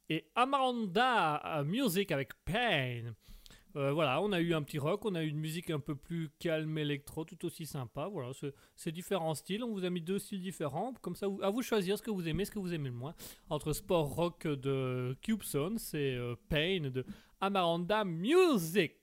et Amaranda euh, Music avec Pain. Euh, voilà, on a eu un petit rock, on a eu une musique un peu plus calme électro, tout aussi sympa. Voilà, c'est- différents styles. On vous a mis deux styles différents. Comme ça, à vous choisir ce que vous aimez, ce que vous aimez le moins. Entre Sport Rock de Cube Sound, c'est euh, Pain de Amaranda Music.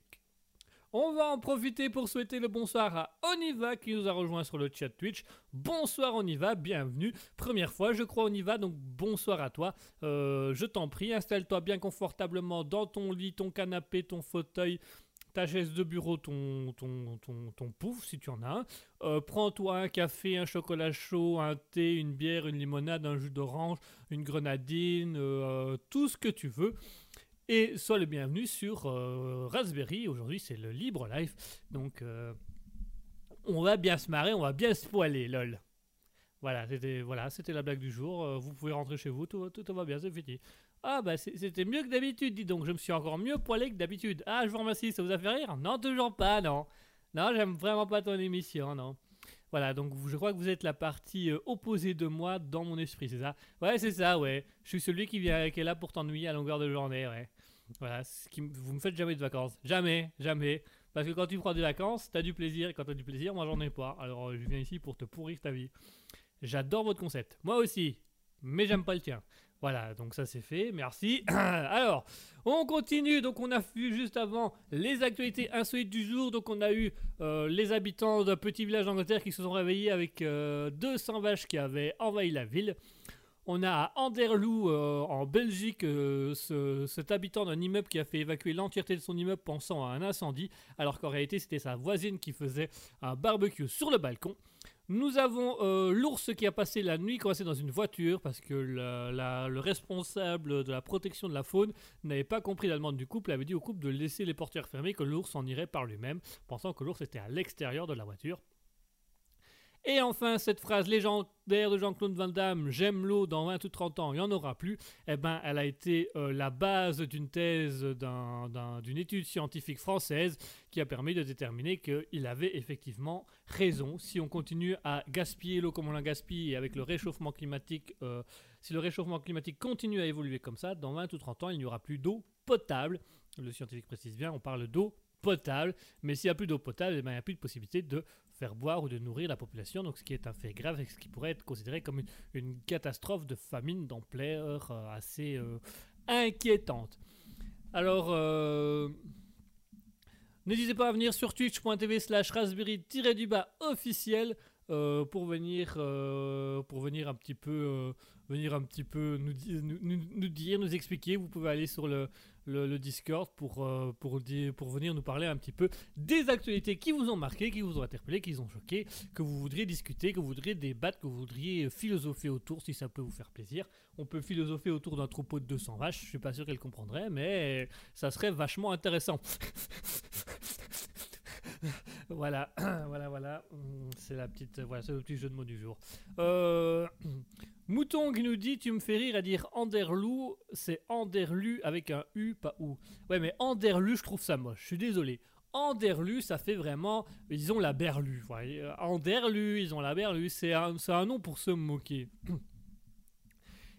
On va en profiter pour souhaiter le bonsoir à Oniva qui nous a rejoint sur le chat Twitch. Bonsoir Oniva, bienvenue. Première fois, je crois Oniva, donc bonsoir à toi. Euh, je t'en prie, installe-toi bien confortablement dans ton lit, ton canapé, ton fauteuil, ta chaise de bureau, ton, pouf si tu en as un. Euh, Prends-toi un café, un chocolat chaud, un thé, une bière, une limonade, un jus d'orange, une grenadine, euh, tout ce que tu veux. Et sois le bienvenu sur euh, Raspberry. Aujourd'hui, c'est le libre live. Donc, euh, on va bien se marrer, on va bien se poiler, lol. Voilà, c'était voilà, la blague du jour. Euh, vous pouvez rentrer chez vous, tout, va bien, c'est fini. Ah bah c'était mieux que d'habitude, dis donc. Je me suis encore mieux poilé que d'habitude. Ah, je vous remercie, ça vous a fait rire? Non, toujours pas, non. Non, j'aime vraiment pas ton émission, non. Voilà, donc je crois que vous êtes la partie opposée de moi dans mon esprit, c'est ça? Ouais, c'est ça, ouais. Je suis celui qui, vient, qui est là pour t'ennuyer à longueur de journée, ouais. Voilà, ce qui, vous me faites jamais de vacances. Jamais, jamais. Parce que quand tu prends des vacances, t'as du plaisir, et quand t'as du plaisir, moi j'en ai pas. Alors euh, je viens ici pour te pourrir ta vie. J'adore votre concept. Moi aussi. Mais j'aime pas le tien. Voilà, donc ça c'est fait, merci. *clears throat* Alors, on continue, donc on a vu juste avant les actualités insolites du jour, donc on a eu euh, les habitants d'un petit village d'Angleterre qui se sont réveillés avec euh, 200 vaches qui avaient envahi la ville. On a à Anderloo euh, en Belgique euh, ce- cet habitant d'un immeuble qui a fait évacuer l'entièreté de son immeuble pensant à un incendie, alors qu'en réalité c'était sa voisine qui faisait un barbecue sur le balcon. Nous avons euh, l'ours qui a passé la nuit coincé dans une voiture parce que le responsable de la protection de la faune n'avait pas compris la demande du couple avait dit au couple de laisser les portières fermées, que l'ours en irait par lui-même, pensant que l'ours était à l'extérieur de la voiture. Et enfin, cette phrase légendaire de Jean-Claude Van Damme, j'aime l'eau dans 20 ou 30 ans, il n'y en aura plus, eh ben, elle a été euh, la base d'une thèse d'un- d'un- d'une étude scientifique française qui a permis de déterminer qu'il avait effectivement raison. Si on continue à gaspiller l'eau comme on la gaspille et avec le réchauffement climatique, euh, si le réchauffement climatique continue à évoluer comme ça, dans 20 ou 30 ans, il n'y aura plus d'eau potable. Le scientifique précise bien, on parle d'eau potable, mais s'il n'y a plus d'eau potable, eh ben, il n'y a plus de possibilité de faire boire ou de nourrir la population, donc ce qui est un fait grave et ce qui pourrait être considéré comme une, catastrophe de famine d'ampleur assez euh, inquiétante. Alors, euh, n'hésitez pas à venir sur twitch.tv slash raspberry-du-bas officiel euh, pour venir pour venir un petit peu venir un petit peu nous dire nous expliquer vous pouvez aller sur le, le, Discord pour euh, pour pour venir nous parler un petit peu des actualités qui vous ont marqué qui vous ont interpellé qui vous ont choqué que vous voudriez discuter que vous voudriez débattre que vous voudriez philosopher autour si ça peut vous faire plaisir on peut philosopher autour d'un troupeau de 200 vaches je suis pas sûr qu'elle comprendrait mais ça serait vachement intéressant *laughs* voilà, *clears throat* voilà, voilà. Hum, C'est la petite, voilà, c'est le petit jeu de mots du jour. Euh, Mouton nous dit, tu me fais rire à dire Anderlou, c'est Anderlu avec un U, pas ou. Ouais, mais Anderlu, je trouve ça moche. Je suis désolé. Anderlu, ça fait vraiment, ils ont la berlue. Anderlu, ils ont la berlue. C'est un, un nom pour se moquer. *clears throat*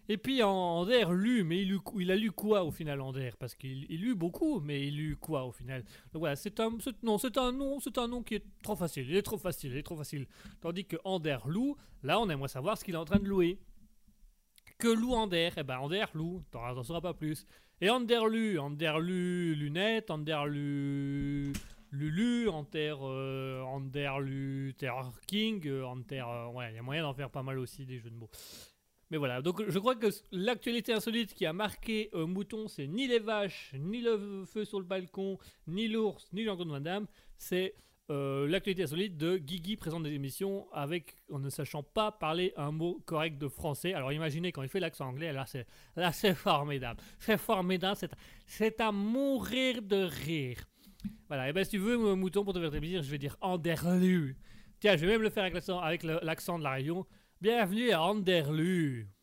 Et puis Ander lu, mais il, a lu quoi au final Ander? Parce qu'il il lut beaucoup, mais il lut quoi au final? Donc voilà, c'est un, c'est un nom, c'est un nom qui est trop facile. Il est trop facile, il est trop facile. Tandis que Ander loue, là on aimerait savoir ce qu'il est en train de louer. Que loue Ander Eh ben Ander loue, t'en sauras pas plus. Et Ander lu, Ander lu lunettes, Ander lu Lulu, Ander, euh, Ander lu Terror King, euh, Ander, euh, ouais, il y a moyen d'en faire pas mal aussi des jeux de mots. Mais voilà, donc je crois que l'actualité insolite qui a marqué euh, Mouton, c'est ni les vaches, ni le feu sur le balcon, ni l'ours, ni Jean-Claude Van Damme, c'est euh, l'actualité insolite de Guigui présente des émissions avec en ne sachant pas parler un mot correct de français. Alors imaginez quand il fait l'accent anglais, là c'est là c'est formidable, c'est formidable, c'est c'est à mourir de rire. Voilà. Et ben si tu veux mouton pour te faire plaisir, je vais dire Anderlu. Tiens, je vais même le faire avec l'accent avec l'accent de la région. Bienvenue à Anderlu.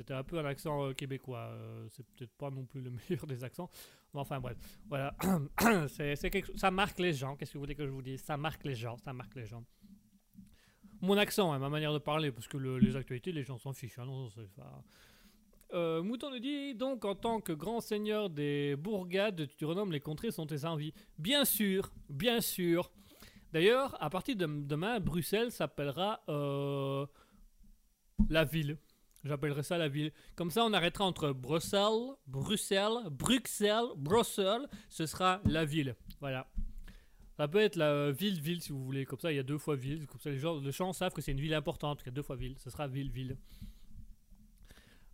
C'était un peu un accent euh, québécois. euh, c'est peut-être pas non plus le *laughs* meilleur des accents. Mais enfin bref, voilà. *coughs* ça marque les gens. Qu'est-ce que vous voulez que je vous dise? Ça marque les gens. Ça marque les gens. Mon accent, hein, ma manière de parler, parce que le- les actualités, les gens s'en fichent. hein, Euh, Mouton nous dit donc en tant que grand seigneur des bourgades, tu renommes les contrées sont tes envies. Bien sûr, bien sûr. D'ailleurs, à partir de demain, Bruxelles s'appellera la ville. J'appellerai ça la ville. Comme ça, on arrêtera entre Bruxelles, Bruxelles, Bruxelles, Bruxelles. Ce sera la ville. Voilà. Ça peut être la ville, ville si vous voulez. Comme ça, il y a deux fois ville. Comme ça, les gens, les gens savent que c'est une ville importante. Il y a deux fois ville. Ce sera ville, ville.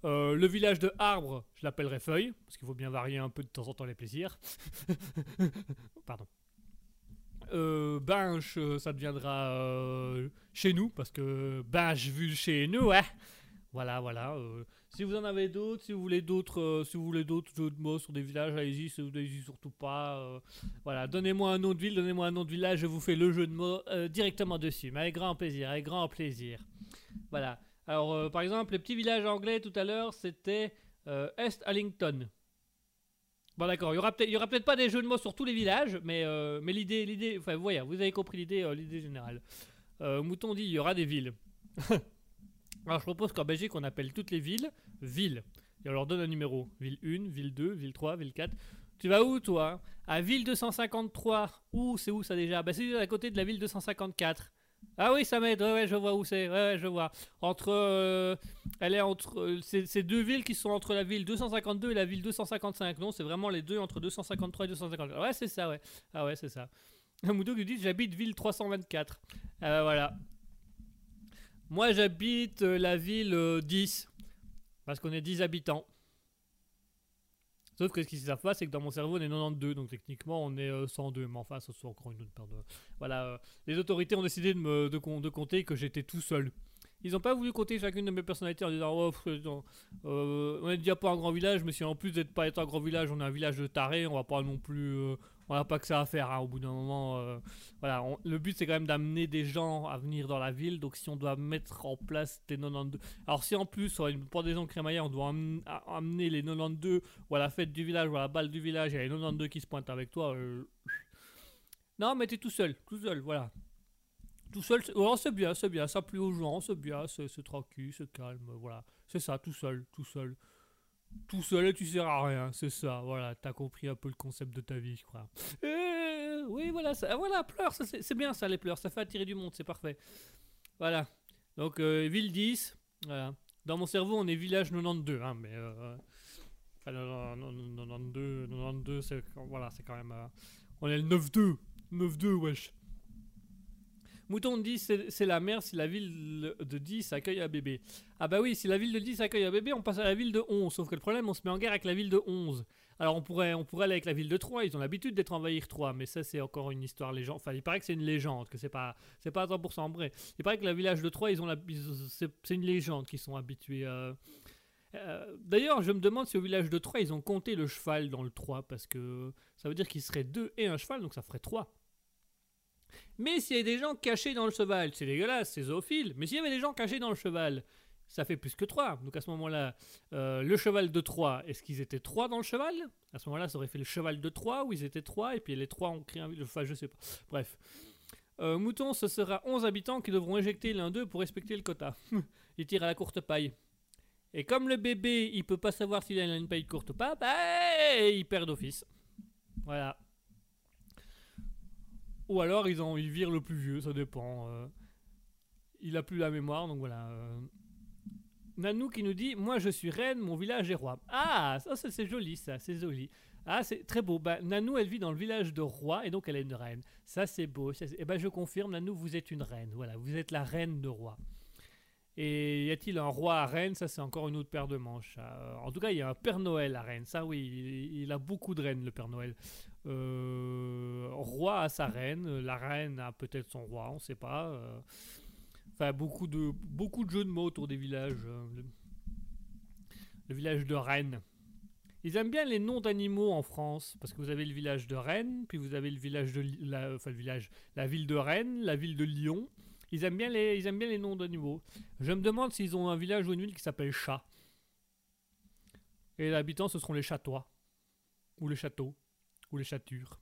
Euh, le village de Arbre, je l'appellerai Feuille, parce qu'il faut bien varier un peu de temps en temps les plaisirs. *laughs* Pardon. Euh, Binche, euh, ça deviendra euh, chez nous, parce que Binche vu chez nous, hein. Voilà, voilà. euh, si vous en avez d'autres, si vous voulez d'autres, euh, si vous voulez d'autres jeux de mots sur des villages, allez-y, si vous allez-y surtout pas. euh, voilà, donnez-moi un nom de ville, donnez-moi un nom de village, je vous fais le jeu de mots directement dessus, mais avec grand plaisir, avec grand plaisir. Voilà. Alors, par exemple, les petits villages anglais tout à l'heure, c'était East Allington. Bon, d'accord, il y aura peut-être, pas des jeux de mots sur tous les villages, mais, l'idée, l'idée, enfin, voyez, vous avez compris l'idée, l'idée générale. Mouton dit, il y aura des villes. *laughs* Alors, je propose qu'en Belgique, on appelle toutes les villes villes. Et on leur donne un numéro. Ville 1, ville 2, ville 3, ville 4. Tu vas où, toi? À ville 253. Où C'est où ça déjà? Bah, c'est à côté de la ville 254. Ah oui, ça m'aide. Ouais, ouais, je vois où c'est. Ouais, ouais, je vois. Entre. euh, elle est entre. euh, c'est deux villes qui sont entre la ville 252 et la ville 255. Non, c'est vraiment les deux entre 253 et 254. Ouais, c'est ça, ouais. Ah ouais, c'est ça. *laughs* Moudo lui dit J'habite ville 324. Ah bah, voilà. Moi, j'habite euh, la ville euh, 10. Parce qu'on est 10 habitants. Sauf que ce qu'ils savent pas, c'est que dans mon cerveau, on est 92. Donc techniquement, on est euh, 102. Mais enfin, ça, c'est encore une autre paire de. Voilà. euh, les autorités ont décidé de, me, de, com- de compter que j'étais tout seul. Ils n'ont pas voulu compter chacune de mes personnalités en disant oh, euh, on est déjà pas un grand village, mais si en plus d'être pas un grand village, on est un village de tarés, on va pas non plus. euh, on n'a pas que ça à faire hein, au bout d'un moment. euh, on- le but c'est quand même d'amener des gens à venir dans la ville. Donc si on doit mettre en place les 92. Alors si en plus, sur une pendaison crémaillère, on doit am- a- amener les 92 ou à la fête du village ou à la balle du village, et il y a les 92 qui se pointent avec toi. euh, Non, mais t'es tout seul, tout seul, voilà. Tout seul, oh, c'est bien, c'est bien, ça plaît aux gens, c'est bien, c'est tranquille, c'est calme, voilà. C'est ça, tout seul, tout seul. Tout seul et tu sers à rien, c'est ça, voilà, t'as compris un peu le concept de ta vie, je crois. Euh, oui, voilà, ça, voilà, pleure, c'est bien ça, les pleurs, ça fait attirer du monde, c'est parfait. Voilà. Donc, euh, ville 10, voilà. Dans mon cerveau, on est village 92, hein, mais. Euh, enfin, non, non, non, 92, 92, c'est voilà, quand même. euh, on est le 9-2, 9-2, wesh. Mouton dit c'est c'est la mère si la ville de 10 accueille un bébé. Ah bah oui, si la ville de 10 accueille un bébé, on passe à la ville de 11. Sauf que le problème, on se met en guerre avec la ville de 11. Alors on pourrait, on pourrait aller avec la ville de 3, ils ont l'habitude d'être envahir 3, mais ça c'est encore une histoire légende. Enfin, il paraît que c'est une légende, que c'est pas, pas à 100% vrai. Il paraît que le village de 3, ils ont la, ils- c'est une légende qu'ils sont habitués à... Euh, D'ailleurs, je me demande si au village de 3, ils ont compté le cheval dans le 3, parce que ça veut dire qu'il serait 2 et un cheval, donc ça ferait 3. Mais s'il y a des gens cachés dans le cheval, c'est dégueulasse, c'est zoophile. Mais s'il y avait des gens cachés dans le cheval, ça fait plus que 3. Donc à ce moment-là, euh, le cheval de 3, est-ce qu'ils étaient 3 dans le cheval? À ce moment-là, ça aurait fait le cheval de 3, où ils étaient 3, et puis les 3 ont créé un... Enfin, je sais pas. Bref. Euh, mouton, ce sera 11 habitants qui devront éjecter l'un d'eux pour respecter le quota. *laughs* il tire à la courte paille. Et comme le bébé, il peut pas savoir s'il a une paille courte ou pas, bah, il perd d'office. Voilà. Ou alors ils, ont, ils virent le plus vieux, ça dépend. euh. il a plus la mémoire, donc voilà. euh. Nanou qui nous dit Moi je suis reine, mon village est roi. Ah, ça c'est joli, ça, c'est joli. Ah, c'est très beau. Bah, Nanou, elle vit dans le village de roi et donc elle est une reine. Ça c'est beau. Et ben je confirme, Nanou, vous êtes une reine. Voilà, vous êtes la reine de roi. Et y a-t-il un roi à Rennes Ça, c'est encore une autre paire de manches. En tout cas, il y a un Père Noël à Rennes. Ça, oui, il a beaucoup de reines, le Père Noël. Euh, roi à sa reine. La reine a peut-être son roi, on ne sait pas. Euh. Enfin, beaucoup de, beaucoup de jeux de mots autour des villages. euh, le, village de Rennes. Ils aiment bien les noms d'animaux en France, parce que vous avez le village de Rennes, puis vous avez le village de la, enfin le village, la ville de Rennes, la ville de Lyon. Ils aiment bien les, ils aiment bien les noms d'animaux. Je me demande s'ils ont un village ou une ville qui s'appelle Chat. Et les habitants, ce seront les chatois, ou les châteaux, ou les châtures,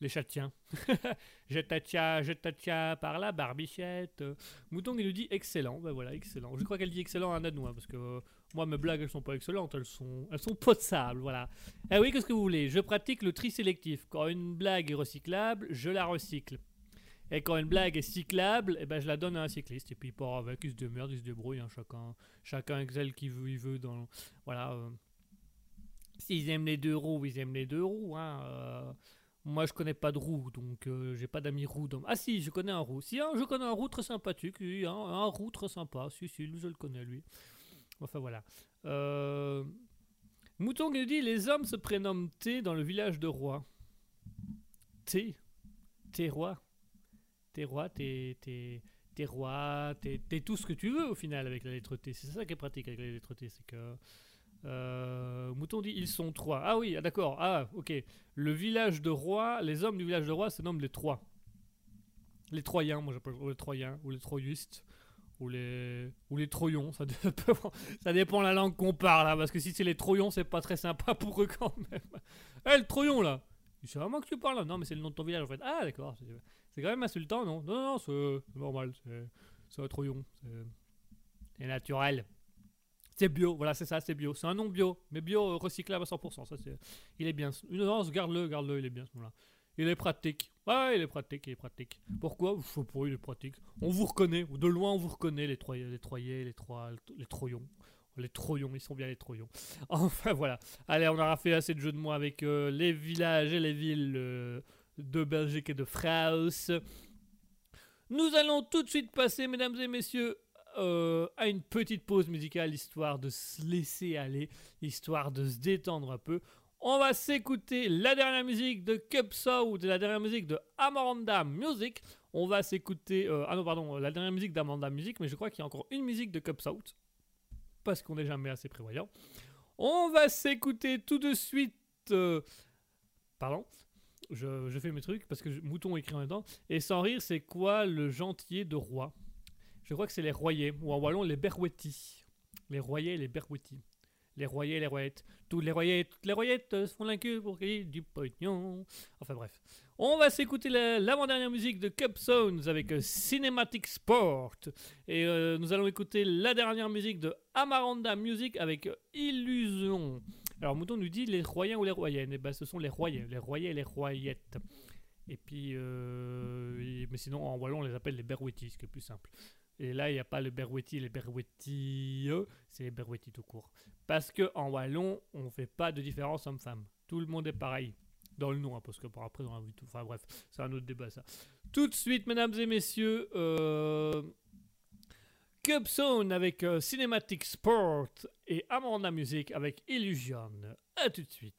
les châtiens. *laughs* je t'attia, je t'attia par la barbichette. Mouton qui nous dit excellent. Ben voilà, excellent. Je crois qu'elle dit excellent à un Danois, parce que euh, moi, mes blagues, elles sont pas excellentes, elles sont, elles sont potables, voilà. Ah oui, qu'est-ce que vous voulez? Je pratique le tri sélectif. Quand une blague est recyclable, je la recycle. Et quand une blague est cyclable, eh ben, je la donne à un cycliste. Et puis il part avec, il se démerde, il se débrouille. hein, chacun, chacun excelle qui veut, il veut. Dans, voilà. euh. S'ils aiment les deux roues, ils aiment les deux roues. hein, euh. Moi, je connais pas de roue, donc euh, j'ai pas d'amis roux. dans- Ah si, je connais un roux. Si, hein, je connais un roux très sympathique. hein, un roux très sympa. Si, si, je le connais, lui. Enfin voilà. Euh... Mouton qui dit les hommes se prénomment T dans le village de Roi. T? T'es roi. T'es roi, t'es, t'es, t'es roi, t'es, t'es tout ce que tu veux au final avec la lettre T. C'est ça qui est pratique avec la lettre T, c'est que. Euh, Mouton dit ils sont trois. Ah oui, ah, d'accord. Ah, ok. Le village de Roi, les hommes du village de Roi se nomment les Trois. Les Troyens, moi j'appelle les Troyens, ou les Troyistes, ou les, ou les Troyons. Ça *laughs* dépend, ça dépend la langue qu'on parle, hein, parce que si c'est les Troyons, c'est pas très sympa *laughs* pour eux quand même. Eh, le Troyon là C'est vraiment que tu parles là Non, mais c'est le nom de ton village en fait. Ah, d'accord. C'est, quand même insultant, non? Non, non, c'est, c'est normal. C'est, un Troyon. C'est naturel. C'est bio, voilà, c'est ça, c'est bio. C'est un nom bio, mais bio euh, recyclable à 100%. Ça, c'est, il est bien. Une avance, garde-le, garde-le, il est bien ce nom-là. Il est pratique. Ouais, il est pratique, il est pratique. Pourquoi? Pas, il est pratique. On vous reconnaît, de loin on vous reconnaît, les Troyens, les Troyers, les, Troyes, les Troyons. Les Troyons, ils sont bien les Troyons. *laughs* Enfin voilà. Allez, on aura fait assez de jeux de mots avec euh, les villages et les villes euh, de Belgique et de France. Nous allons tout de suite passer, mesdames et messieurs, euh, à une petite pause musicale, histoire de se laisser aller, histoire de se détendre un peu. On va s'écouter la dernière musique de Cup Sound, la dernière musique de Amanda Music. On va s'écouter. euh, ah non, pardon, la dernière musique d'Amanda Music, mais je crois qu'il y a encore une musique de Cup Sound. Parce qu'on n'est jamais assez prévoyant. On va s'écouter tout de suite. euh, Pardon je, fais mes trucs parce que Mouton écrit en même temps. Et sans rire, c'est quoi le gentillet de roi Je crois que c'est les royers, ou en wallon, les berwettis. Les royers et les berwettis. Les royers et les royettes. Tous les royers, toutes les royettes se font la queue pour gagner du pognon. Enfin bref. On va s'écouter la- l'avant-dernière musique de Cup Sounds avec euh, Cinematic Sport. Et euh, nous allons écouter la dernière musique de Amaranda Music avec euh, Illusion. Alors Mouton nous dit les royens ou les royennes. Et ben ce sont les royens, les royers et les royettes. Et puis, mais sinon en wallon on les appelle les berwettis, ce qui est plus simple. Et là il n'y a pas le berwetti et les berwettis, c'est les berwettis tout court. Parce que en wallon on fait pas de différence homme-femme. Tout le monde est pareil. Dans le nom, hein, parce que par après dans la vie, tout. Enfin bref, c'est un autre débat ça. Tout de suite, mesdames et messieurs, euh, avec euh, Cinematic Sport et Amanda Music avec Illusion. A tout de suite.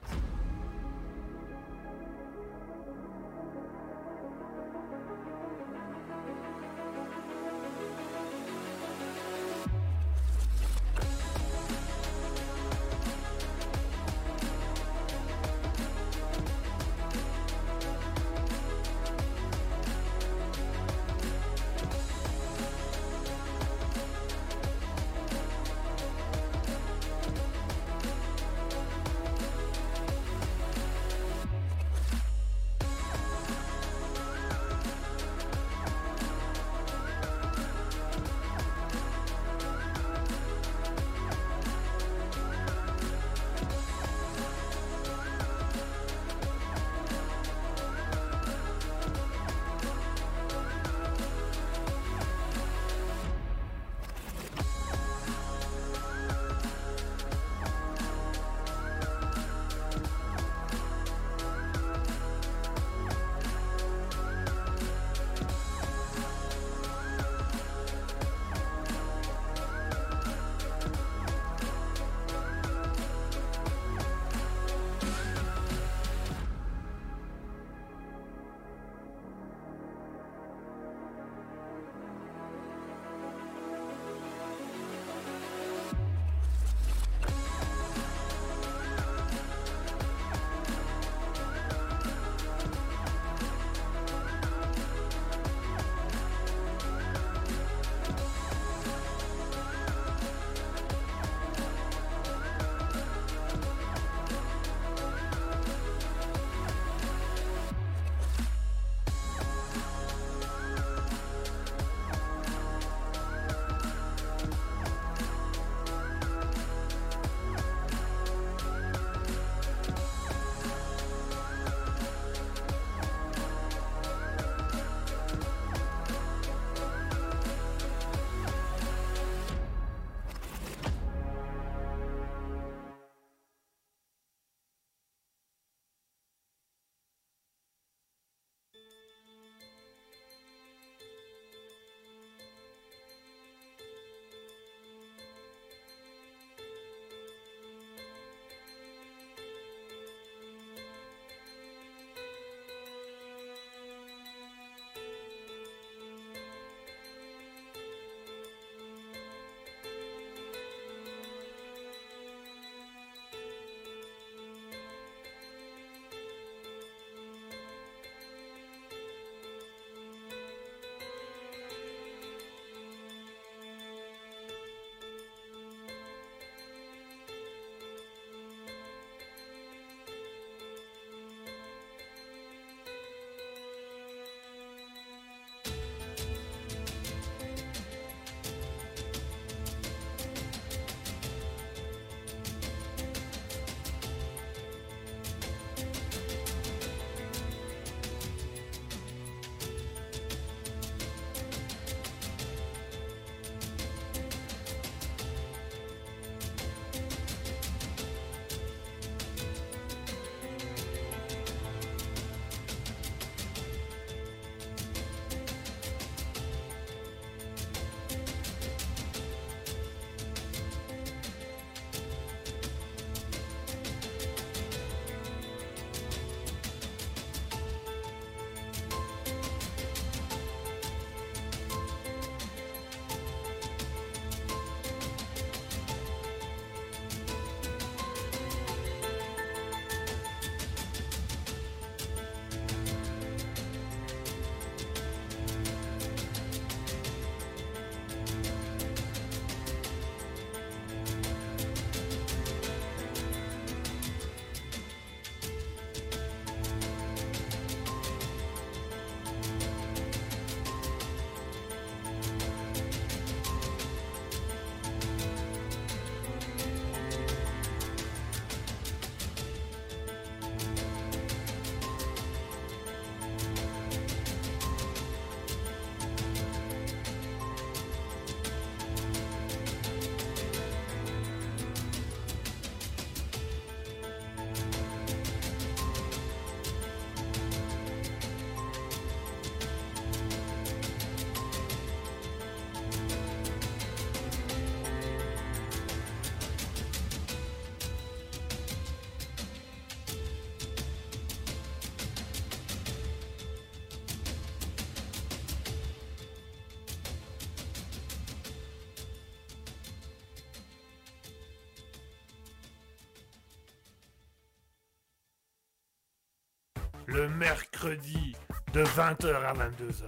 Le mercredi de 20h à 22h.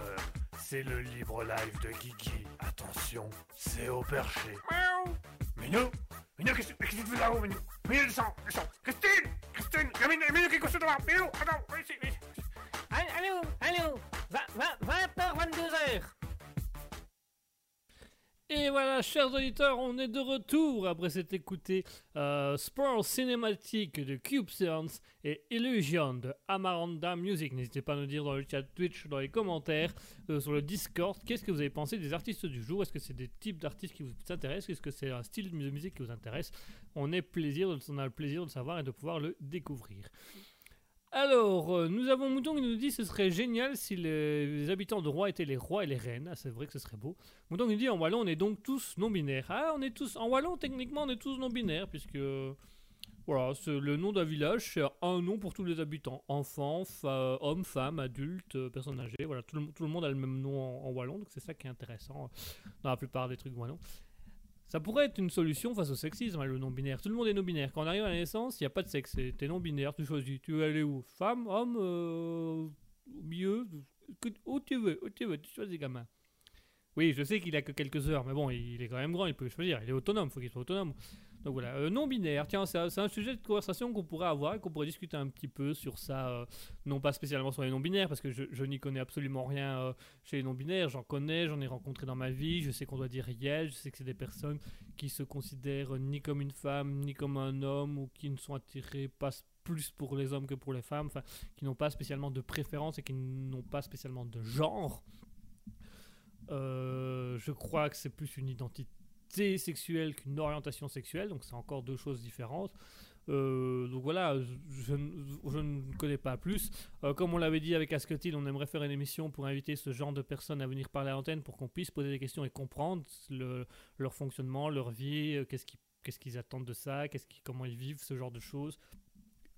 C'est le libre live de Kiki. Attention, c'est au perché. Miaou Minou Minou, qu'est-ce que tu fais là-haut, Minou? Minou, descends, descends Christine Christine Minou, Minou qui est devant Minou, attends, ici, ici. Allô, allô 20h, 22h Et voilà, chers auditeurs, on est de retour après s'être écouté euh, Sport cinématique de Cube Science et Illusion de Amaranda Music. N'hésitez pas à nous dire dans le chat Twitch, dans les commentaires, euh, sur le Discord, qu'est-ce que vous avez pensé des artistes du jour? Est-ce que c'est des types d'artistes qui vous intéressent? Est-ce que c'est un style de musique qui vous intéresse? On plaisir, on a le plaisir de le savoir et de pouvoir le découvrir. Alors, euh, nous avons Mouton qui nous dit que ce serait génial si les, habitants de Roi étaient les rois et les reines. Ah, c'est vrai que ce serait beau. Mouton qui nous dit en Wallon, on est donc tous non-binaires. Ah, on est tous. En Wallon, techniquement, on est tous non-binaires, puisque. Voilà, le nom d'un village, c'est un nom pour tous les habitants. Enfants, fa- hommes, femmes, adultes, euh, personnes âgées. Voilà, tout le, monde a le même nom en, en Wallon, donc c'est ça qui est intéressant euh, dans la plupart des trucs Wallon. Ça pourrait être une solution face au sexisme, hein, le non-binaire. Tout le monde est non-binaire. Quand on arrive à la naissance, il n'y a pas de sexe. T'es non-binaire, tu choisis. Tu veux aller où? Femme, homme, euh, au milieu? Où tu veux, où tu veux, tu choisis, gamin. Oui, je sais qu'il a que quelques heures, mais bon, il est quand même grand, il peut choisir. Il est autonome, il faut qu'il soit autonome. Donc voilà, euh, non-binaire, tiens, c'est un, sujet de conversation qu'on pourrait avoir et qu'on pourrait discuter un petit peu sur ça, euh, non pas spécialement sur les non-binaires, parce que je, n'y connais absolument rien euh, chez les non-binaires, j'en connais, j'en ai rencontré dans ma vie, je sais qu'on doit dire yes, je sais que c'est des personnes qui se considèrent ni comme une femme, ni comme un homme, ou qui ne sont attirées pas plus pour les hommes que pour les femmes, enfin, qui n'ont pas spécialement de préférence et qui n'ont pas spécialement de genre. Je crois que c'est plus une identité sexuelle qu'une orientation sexuelle, donc c'est encore deux choses différentes. Euh, donc voilà, je, je ne- connais pas plus. Euh, comme on l'avait dit avec Asketil, on aimerait faire une émission pour inviter ce genre de personnes à venir parler à l'antenne pour qu'on puisse poser des questions et comprendre le- leur fonctionnement, leur vie, euh, qu'est-ce qu'ils qu'est-ce attendent de ça, qu'est-ce qu'ils- comment ils vivent ce genre de choses.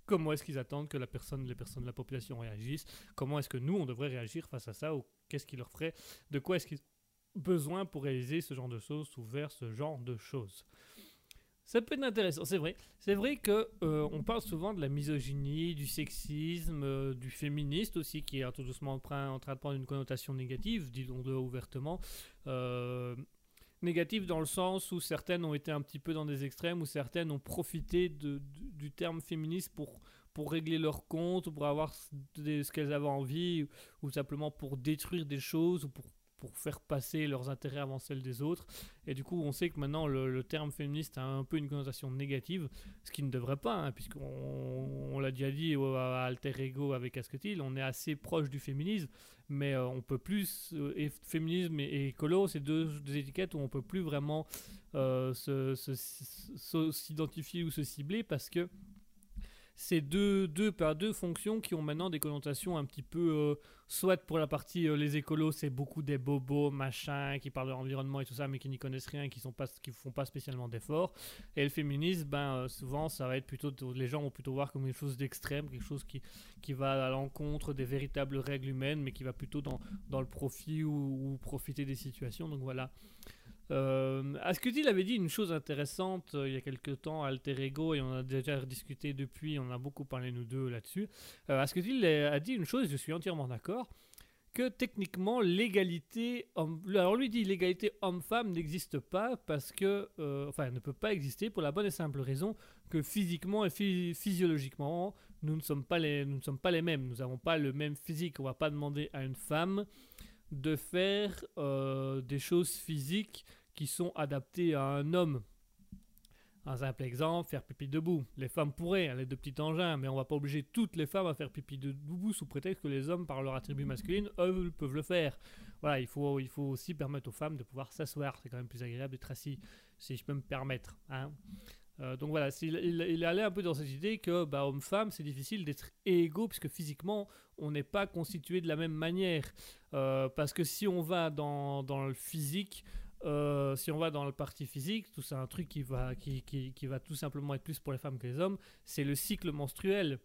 Comment est-ce qu'ils attendent que la personne, les personnes de la population réagissent Comment est-ce que nous, on devrait réagir face à ça Ou qu'est-ce qui leur ferait De quoi est-ce qu'ils besoin pour réaliser ce genre de choses ou vers ce genre de choses ça peut être intéressant, c'est vrai. C'est vrai que euh, on parle souvent de la misogynie, du sexisme, euh, du féministe aussi, qui est tout doucement en train, de prendre une connotation négative, disons-le ouvertement. Euh, négative dans le sens où certaines ont été un petit peu dans des extrêmes, où certaines ont profité du, terme féministe pour, pour régler leur compte, ou pour avoir ce qu'elles avaient envie, ou simplement pour détruire des choses, ou pour pour faire passer leurs intérêts avant celles des autres. Et du coup, on sait que maintenant, le, terme féministe a un peu une connotation négative, ce qui ne devrait pas, hein, puisqu'on on l'a déjà dit à Alter Ego avec Asketil, on est assez proche du féminisme, mais euh, on peut plus, euh, et féminisme et, écolo, c'est deux, deux étiquettes où on peut plus vraiment euh, s'identifier ou se cibler, parce que c'est deux, deux par deux fonctions qui ont maintenant des connotations un petit peu, euh, soit pour la partie euh, les écolos, c'est beaucoup des bobos, machin, qui parlent de l'environnement et tout ça, mais qui n'y connaissent rien, qui qui font pas spécialement d'efforts. Et le féminisme, ben euh, souvent, ça va être plutôt, les gens vont plutôt voir comme quelque chose d'extrême, quelque chose qui, qui va à l'encontre des véritables règles humaines, mais qui va plutôt dans, dans le profit ou, ou profiter des situations. Donc voilà. Euh, avait dit une chose intéressante euh, il y a quelques temps à Alter Ego et on a déjà discuté depuis, on a beaucoup parlé nous deux là-dessus. Euh, a dit une chose, je suis entièrement d'accord, que techniquement l'égalité, homme- alors lui dit l'égalité homme-femme n'existe pas parce que, euh, enfin, ne peut pas exister pour la bonne et simple raison que physiquement et phy- physiologiquement, nous ne sommes pas les, nous ne sommes pas les mêmes, nous n'avons pas le même physique. On va pas demander à une femme de faire euh, des choses physiques qui sont adaptées à un homme. Un simple exemple, faire pipi debout. Les femmes pourraient, elles ont de petits engins, mais on va pas obliger toutes les femmes à faire pipi debout sous prétexte que les hommes, par leur attribut masculine, eux, peuvent le faire. Voilà, il faut, il faut aussi permettre aux femmes de pouvoir s'asseoir. C'est quand même plus agréable d'être assis, si je peux me permettre. hein. Euh, donc voilà, il allait un peu dans cette idée que bah, homme-femme, c'est difficile d'être égaux, puisque physiquement, on n'est pas constitué de la même manière. Euh, parce que si on va dans, le physique, euh, si on va dans le parti physique, tout c'est un truc qui va, qui va tout simplement être plus pour les femmes que les hommes, c'est le cycle menstruel.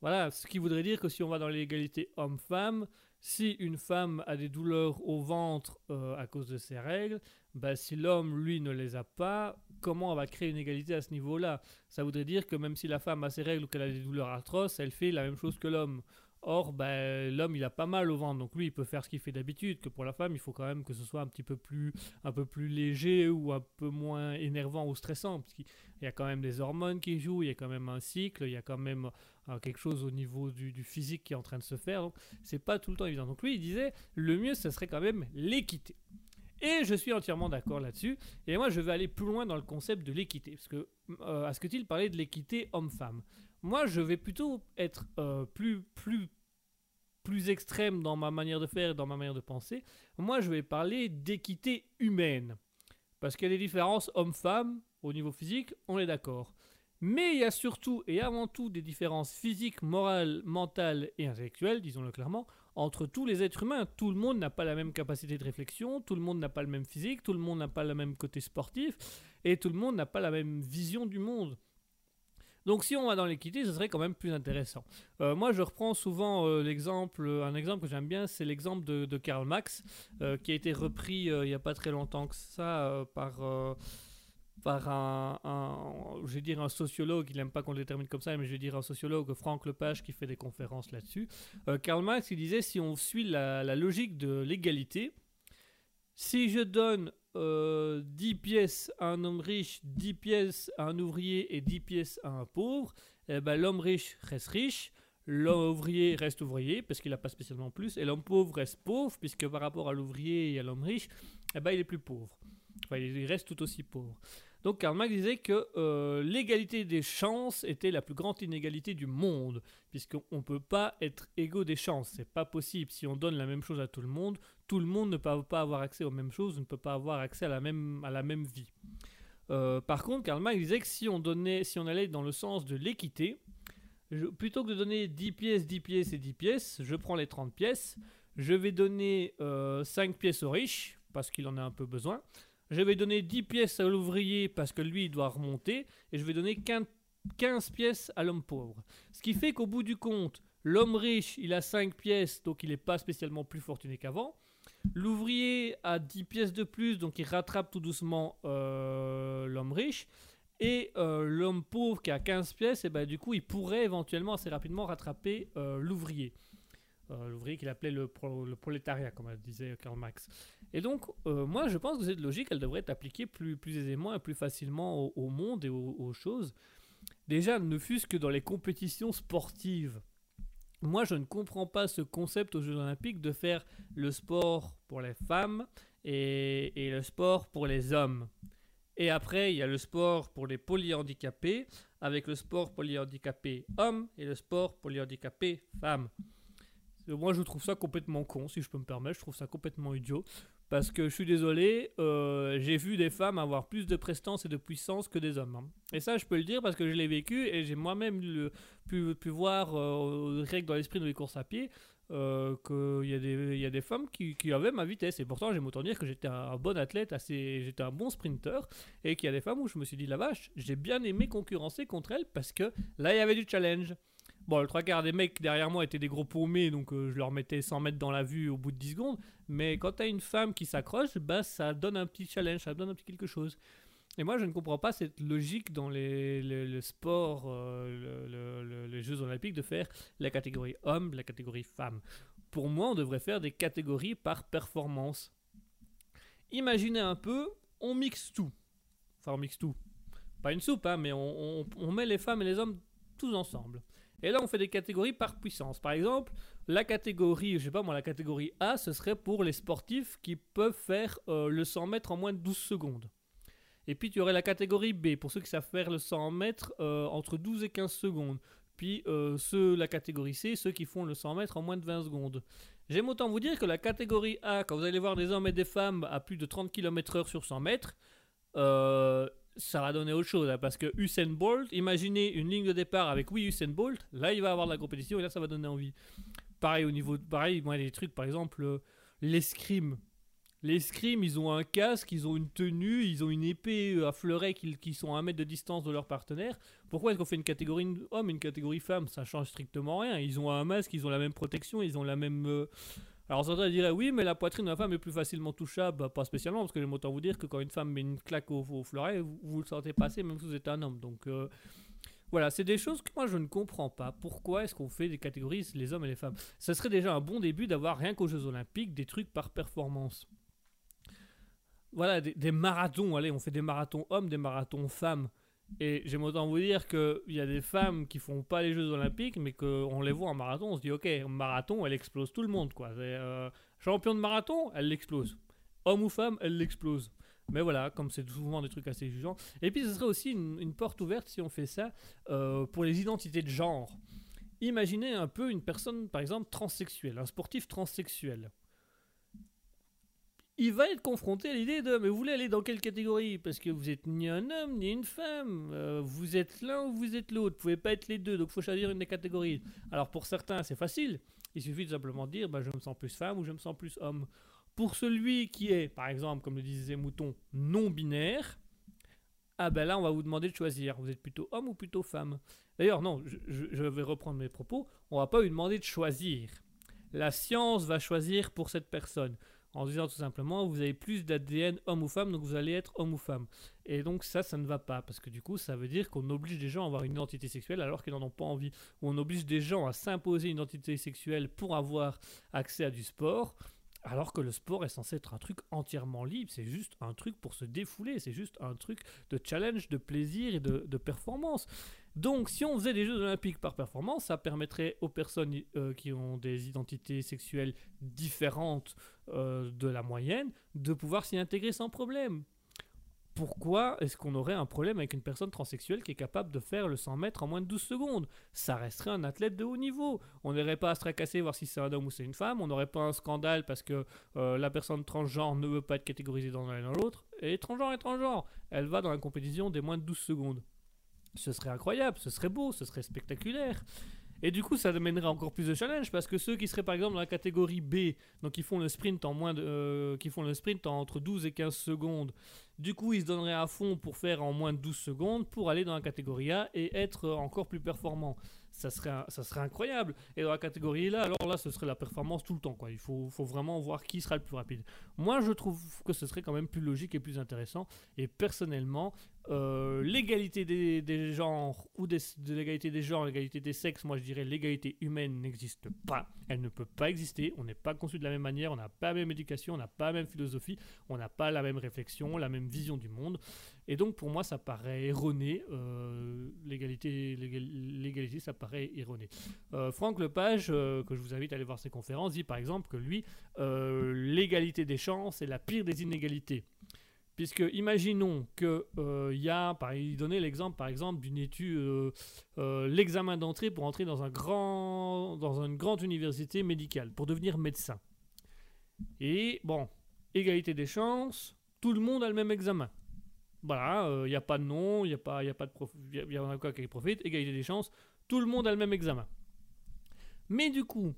Voilà, ce qui voudrait dire que si on va dans l'égalité homme-femme, si une femme a des douleurs au ventre euh, à cause de ses règles, bah, si l'homme, lui, ne les a pas, comment on va créer une égalité à ce niveau-là? Ça voudrait dire que même si la femme a ses règles ou qu'elle a des douleurs atroces, elle fait la même chose que l'homme. Or, ben, l'homme, il a pas mal au ventre, donc lui, il peut faire ce qu'il fait d'habitude. Que pour la femme, il faut quand même que ce soit un petit peu plus, un peu plus léger ou un peu moins énervant ou stressant, parce qu'il y a quand même des hormones qui jouent, il y a quand même un cycle, il y a quand même euh, quelque chose au niveau du, physique qui est en train de se faire. Donc, c'est pas tout le temps évident. Donc lui, il disait, le mieux, ce serait quand même l'équité. Et je suis entièrement d'accord là-dessus. Et moi, je vais aller plus loin dans le concept de l'équité. Parce que, euh, à ce que tu parlait de l'équité homme-femme. Moi, je vais plutôt être euh, plus, plus, plus extrême dans ma manière de faire et dans ma manière de penser. Moi, je vais parler d'équité humaine. Parce qu'il y a des différences homme-femme au niveau physique, on est d'accord. Mais il y a surtout et avant tout des différences physiques, morales, mentales et intellectuelles, disons-le clairement, entre tous les êtres humains. Tout le monde n'a pas la même capacité de réflexion, tout le monde n'a pas le même physique, tout le monde n'a pas le même côté sportif, et tout le monde n'a pas la même vision du monde. Donc si on va dans l'équité, ce serait quand même plus intéressant. Euh, moi, je reprends souvent euh, l'exemple, un exemple que j'aime bien, c'est l'exemple de, Karl Marx, euh, qui a été repris il n'y a pas très longtemps que ça par par un, je vais dire un sociologue, il n'aime pas qu'on le détermine comme ça, mais je vais dire un sociologue, Franck Lepage, qui fait des conférences là-dessus. Karl Marx, il disait, si on suit la logique de l'égalité, si je donne 10 euh, pièces à un homme riche, 10 pièces à un ouvrier et 10 pièces à un pauvre, eh ben, l'homme riche reste riche, l'homme ouvrier reste ouvrier parce qu'il n'a pas spécialement plus, et l'homme pauvre reste pauvre puisque par rapport à l'ouvrier et à l'homme riche, eh ben, il est plus pauvre. Enfin, il reste tout aussi pauvre. Donc Karl Marx disait que euh, l'égalité des chances était la plus grande inégalité du monde, puisqu'on ne peut pas être égaux des chances, c'est pas possible. Si on donne la même chose à tout le monde, tout le monde ne peut pas avoir accès aux mêmes choses, ne peut pas avoir accès à la même, à la même vie. Euh, par contre, Karl Marx disait que si on, donnait, si on allait dans le sens de l'équité, plutôt que de donner 10 pièces, 10 pièces et 10 pièces, je prends les 30 pièces, je vais donner 5 euh, pièces aux riches, parce qu'il en a un peu besoin, je vais donner 10 pièces à l'ouvrier parce que lui, il doit remonter. Et je vais donner 15 pièces à l'homme pauvre. Ce qui fait qu'au bout du compte, l'homme riche, il a 5 pièces, donc il n'est pas spécialement plus fortuné qu'avant. L'ouvrier a 10 pièces de plus, donc il rattrape tout doucement euh, l'homme riche. Et euh, l'homme pauvre qui a 15 pièces, et ben, du coup, il pourrait éventuellement assez rapidement rattraper euh, l'ouvrier. l'ouvrier qu'il appelait le, prolétariat, comme disait Karl Marx. Et donc, moi, je pense que cette logique, elle devrait être appliquée plus, plus aisément et plus facilement au, monde et aux, choses. Déjà, ne fût-ce que dans les compétitions sportives. Moi, je ne comprends pas ce concept aux Jeux Olympiques de faire le sport pour les femmes et, le sport pour les hommes. Et après, il y a le sport pour les polyhandicapés, avec le sport polyhandicapé homme et le sport polyhandicapé femme. Moi, je trouve ça complètement con, si je peux me permettre. Je trouve ça complètement idiot. Parce que je suis désolé, euh, j'ai vu des femmes avoir plus de prestance et de puissance que des hommes. Hein. Et ça, je peux le dire parce que je l'ai vécu et j'ai moi-même pu, voir, euh, dans l'esprit de les courses à pied, euh, qu'il y, a des, femmes qui, avaient ma vitesse. Et pourtant, j'aime autant dire que j'étais un bon athlète, assez, j'étais un bon sprinter. Et qu'il y a des femmes où je me suis dit, la vache, j'ai bien aimé concurrencer contre elles parce que là, il y avait du challenge. Bon, le trois quarts des mecs derrière moi étaient des gros paumés, donc je leur mettais 100 mètres dans la vue au bout de 10 secondes. Mais quand t'as une femme qui s'accroche, bah, ça donne un petit challenge, ça donne un petit quelque chose. Et moi, je ne comprends pas cette logique dans les, le sport, euh, les Jeux Olympiques, de faire la catégorie homme, la catégorie femme. Pour moi, on devrait faire des catégories par performance. Imaginez un peu, on mixe tout. Enfin, on mixe tout. Pas une soupe, hein, mais on met les femmes et les hommes tous ensemble. Et là, on fait des catégories par puissance. Par exemple, la catégorie, je sais pas moi, la catégorie A, ce serait pour les sportifs qui peuvent faire euh, le 100 mètres en moins de 12 secondes. Et puis tu aurais la catégorie B, pour ceux qui savent faire le 100 mètres euh, entre 12 et 15 secondes. Puis euh, ceux, la catégorie C, ceux qui font le 100 mètres en moins de 20 secondes. J'aime autant vous dire que la catégorie A, quand vous allez voir des hommes et des femmes à plus de 30 km/h sur 100 mètres, ça va donner autre chose. Hein, parce que Usain Bolt, imaginez une ligne de départ avec oui Usain Bolt, là il va avoir de la compétition et là ça va donner envie. Pareil au niveau, pareil, moi des trucs par exemple euh, l'escrime. L'escrime, ils ont un casque, ils ont une tenue, ils ont une épée euh, à fleuret qui, qui sont à un mètre de distance de leur partenaire. Pourquoi est-ce qu'on fait une catégorie homme et une catégorie femme? Ça change strictement rien. Ils ont un masque, ils ont la même protection, ils ont la même. Euh, alors certains diraient oui, mais la poitrine de la femme est plus facilement touchable, bah, pas spécialement, parce que j'aime autant vous dire que quand une femme met une claque au, fleuret, vous, ne le sentez passer même si vous êtes un homme. Donc euh, Voilà, c'est des choses que moi je ne comprends pas. Pourquoi est-ce qu'on fait des catégories les hommes et les femmes? Ça serait déjà un bon début d'avoir rien qu'aux Jeux Olympiques des trucs par performance. Voilà, des, marathons. Allez, on fait des marathons hommes, des marathons femmes. Et j'aime autant vous dire qu'il y a des femmes qui font pas les Jeux Olympiques, mais qu'on les voit en marathon, on se dit ok, marathon, elle explose tout le monde quoi. Euh, champion de marathon, elle l'explose. Homme ou femme, elle l'explose. Mais voilà, comme c'est souvent des trucs assez jugeants. Et puis ce serait aussi une, porte ouverte si on fait ça euh, pour les identités de genre. Imaginez un peu une personne, par exemple, transsexuelle, un sportif transsexuel. Il va être confronté à l'idée de mais vous voulez aller dans quelle catégorie? Parce que vous êtes ni un homme ni une femme. Euh, vous êtes l'un ou vous êtes l'autre. Vous pouvez pas être les deux, donc il faut choisir une des catégories. Alors pour certains, c'est facile. Il suffit de simplement dire bah, je me sens plus femme ou je me sens plus homme. Pour celui qui est, par exemple, comme le disait Mouton, non binaire, ah ben là, on va vous demander de choisir. Vous êtes plutôt homme ou plutôt femme? D'ailleurs, non, je, vais reprendre mes propos. On va pas lui demander de choisir. La science va choisir pour cette personne. En disant tout simplement, vous avez plus d'ADN homme ou femme, donc vous allez être homme ou femme. Et donc ça, ça ne va pas, parce que du coup, ça veut dire qu'on oblige des gens à avoir une identité sexuelle alors qu'ils n'en ont pas envie. Ou on oblige des gens à s'imposer une identité sexuelle pour avoir accès à du sport. Alors que le sport est censé être un truc entièrement libre, c'est juste un truc pour se défouler, c'est juste un truc de challenge, de plaisir et de, performance. Donc si on faisait des Jeux olympiques par performance, ça permettrait aux personnes euh, qui ont des identités sexuelles différentes euh, de la moyenne de pouvoir s'y intégrer sans problème. Pourquoi est-ce qu'on aurait un problème avec une personne transsexuelle qui est capable de faire le 100 mètres en moins de 12 secondes? Ça resterait un athlète de haut niveau. On n'aurait pas à se tracasser voir si c'est un homme ou c'est une femme. On n'aurait pas un scandale parce que euh, la personne transgenre ne veut pas être catégorisée dans l'un et dans l'autre. Et transgenre est transgenre. Elle va dans la compétition des moins de 12 secondes. Ce serait incroyable, ce serait beau, ce serait spectaculaire. Et du coup, ça amènerait encore plus de challenge parce que ceux qui seraient par exemple dans la catégorie B, donc qui font le sprint en moins de, euh, entre 12 et 15 secondes, du coup, ils se donneraient à fond pour faire en moins de 12 secondes pour aller dans la catégorie A et être encore plus performant. Ça serait, ça serait incroyable. Et dans la catégorie là, alors là, ce serait la performance tout le temps. Quoi. Il faut, faut vraiment voir qui sera le plus rapide. Moi, je trouve que ce serait quand même plus logique et plus intéressant. Et personnellement, euh, l'égalité des, des genres ou de l'égalité des genres, l'égalité des sexes, moi je dirais l'égalité humaine n'existe pas. Elle ne peut pas exister. On n'est pas conçu de la même manière, on n'a pas la même éducation, on n'a pas la même philosophie, on n'a pas la même réflexion, la même vision du monde. Et donc pour moi, ça paraît erroné. euh, l'égalité, l'égal- l'égalité, ça paraît erroné. Euh, Franck Lepage, euh, que je vous invite à aller voir ses conférences, dit par exemple que lui, euh, l'égalité des chances est la pire des inégalités. Puisque imaginons que il a, il donnait l'exemple par exemple d'une étude, l'examen d'entrée pour entrer dans un grand, dans une grande université médicale pour devenir médecin. Et bon, égalité des chances, tout le monde a le même examen. Voilà, il n'y a pas de nom, il n'y a pas, y a pas de prof, y, en a quoi qui profite, égalité des chances, tout le monde a le même examen. Mais du coup,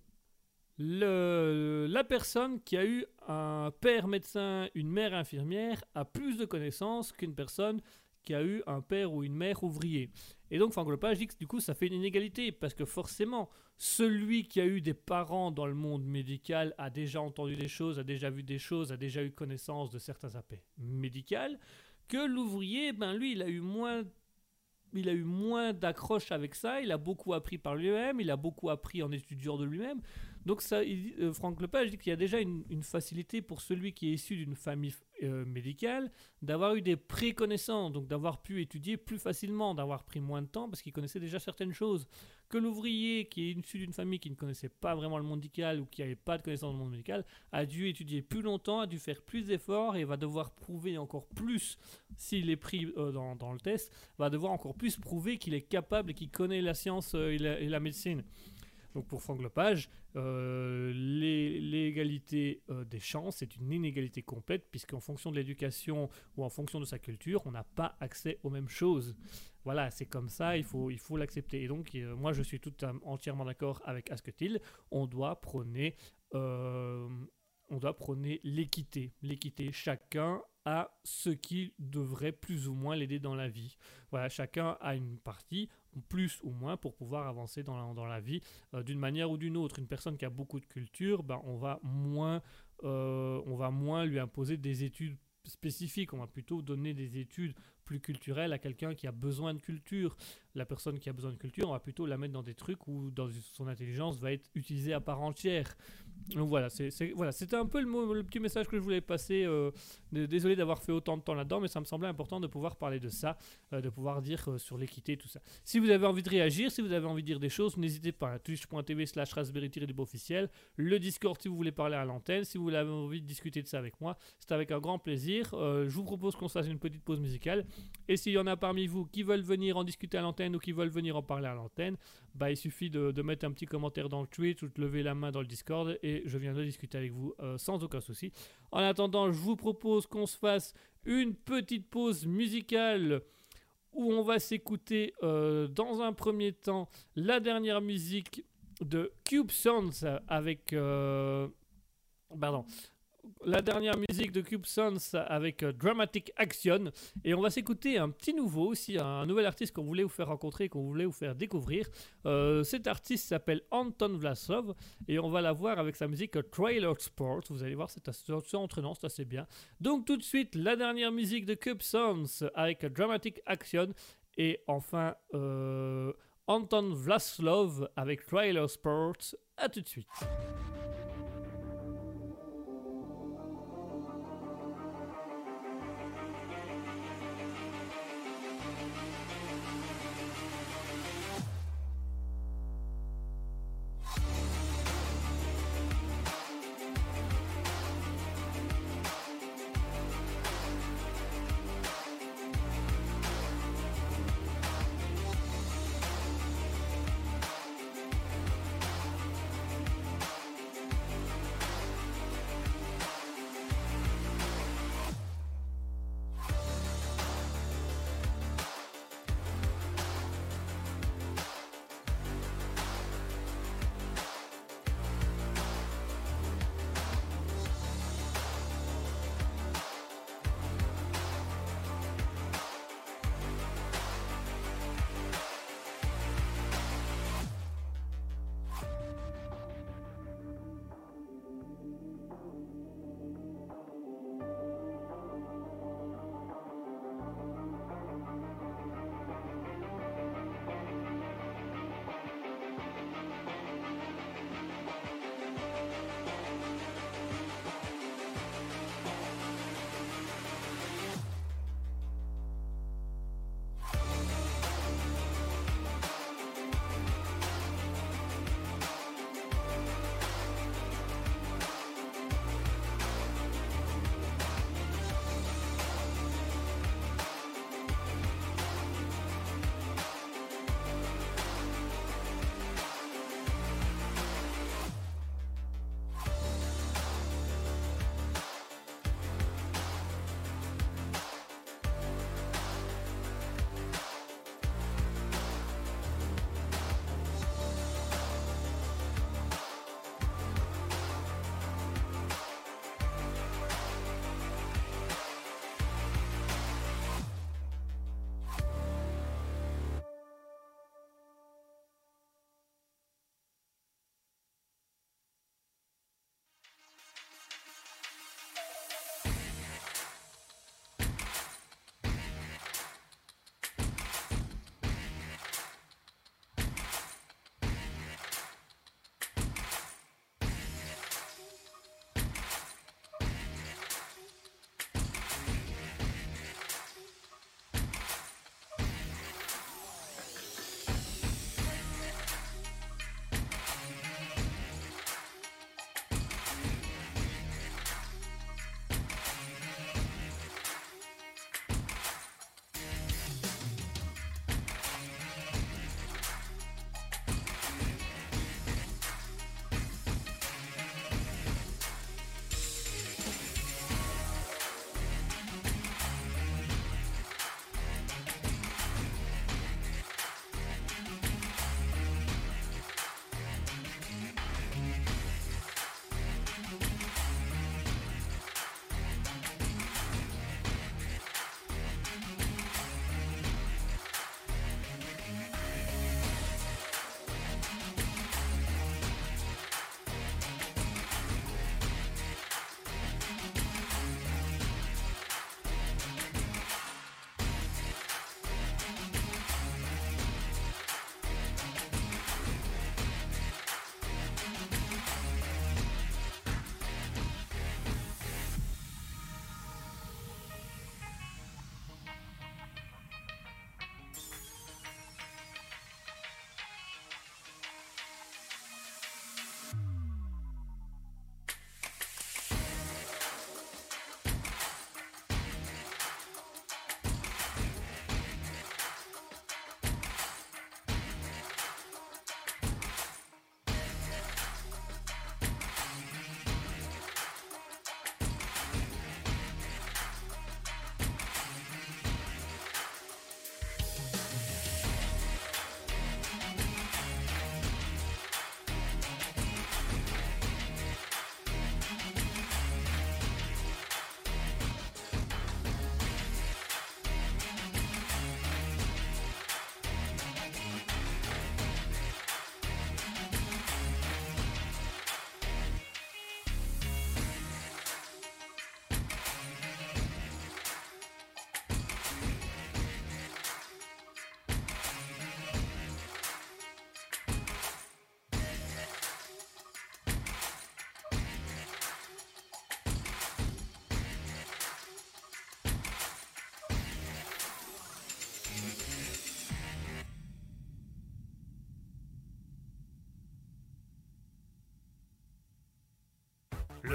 le- la personne qui a eu un père médecin, une mère infirmière, a plus de connaissances qu'une personne qui a eu un père ou une mère ouvrier. Et donc, Franck Lepage dit que du coup, ça fait une inégalité, parce que forcément, celui qui a eu des parents dans le monde médical a déjà entendu des choses, a déjà vu des choses, a déjà eu connaissance de certains aspects médicaux, que l'ouvrier, ben lui, il a eu moins il a eu moins d'accroche avec ça, il a beaucoup appris par lui-même, il a beaucoup appris en étudiant de lui-même. Donc ça, il euh, Franck Lepage dit qu'il y a déjà une facilité pour celui qui est issu d'une famille euh, d'avoir eu des préconnaissances, donc d'avoir pu étudier plus facilement, d'avoir pris moins de temps parce qu'il connaissait déjà certaines choses. Que l'ouvrier qui est issu d'une famille qui ne connaissait pas vraiment le monde médical ou qui n'avait pas de connaissances du monde médical a dû étudier plus longtemps, a dû faire plus d'efforts et va devoir prouver encore plus s'il est pris euh, dans, le test va devoir encore plus prouver qu'il est capable et qu'il connaît la science euh, et la médecine. Donc pour Franck Lepage, euh, l'é- l'égalité euh, des chances, c'est une inégalité complète, puisqu'en fonction de l'éducation ou en fonction de sa culture, on n'a pas accès aux mêmes choses. Voilà, c'est comme ça, il faut il faut l'accepter. Et donc, euh, moi, je suis tout entièrement d'accord avec Asketil. On doit prôner, on doit prôner l'équité. L'équité, chacun ce qui devrait plus ou moins l'aider dans la vie. Voilà, chacun a une partie, plus ou moins, pour pouvoir avancer dans la, dans la vie euh, d'une manière ou d'une autre. Une personne qui a beaucoup de culture, ben, on, va moins, euh, on va moins lui imposer des études spécifique, on va plutôt donner des études plus culturelles à quelqu'un qui a besoin de culture. La personne qui a besoin de culture, on va plutôt la mettre dans des trucs où dans son intelligence va être utilisée à part entière. Donc voilà, c'est, voilà, c'était un peu le, petit message que je voulais passer. Euh, désolé d'avoir fait autant de temps là-dedans, mais ça me semblait important de pouvoir parler de ça, euh, de pouvoir dire euh, sur l'équité, tout ça. Si vous avez envie de réagir, si vous avez envie de dire des choses, n'hésitez pas. Hein. Twitch.tv slash raspberry officiel, le Discord si vous voulez parler à l'antenne, si vous avez envie de discuter de ça avec moi, c'est avec un grand plaisir. je vous propose qu'on se fasse une petite pause musicale. Et s'il y en a parmi vous qui veulent venir en discuter à l'antenne ou qui veulent venir en parler à l'antenne, bah, il suffit de, mettre un petit commentaire dans le Twitch ou de lever la main dans le Discord je viendrai discuter avec vous euh, sans aucun souci. En attendant, je vous propose qu'on se fasse une petite pause musicale où on va s'écouter euh, dans un premier temps la dernière musique de Cube Sounds avec... Euh, pardon, la dernière musique de Cube Sons avec euh, Dramatic Action. Et on va s'écouter un petit nouveau aussi, un nouvel artiste qu'on voulait vous faire rencontrer, qu'on voulait vous faire découvrir. Euh, cet artiste s'appelle Anton Vlasov et on va la voir avec sa musique Trailer Sport. Vous allez voir, c'est assez entraînant, c'est assez bien. Donc tout de suite, la dernière musique de Cube Sons avec Dramatic Action. Et enfin, euh, Anton Vlasov avec Trailer Sport. A tout de suite.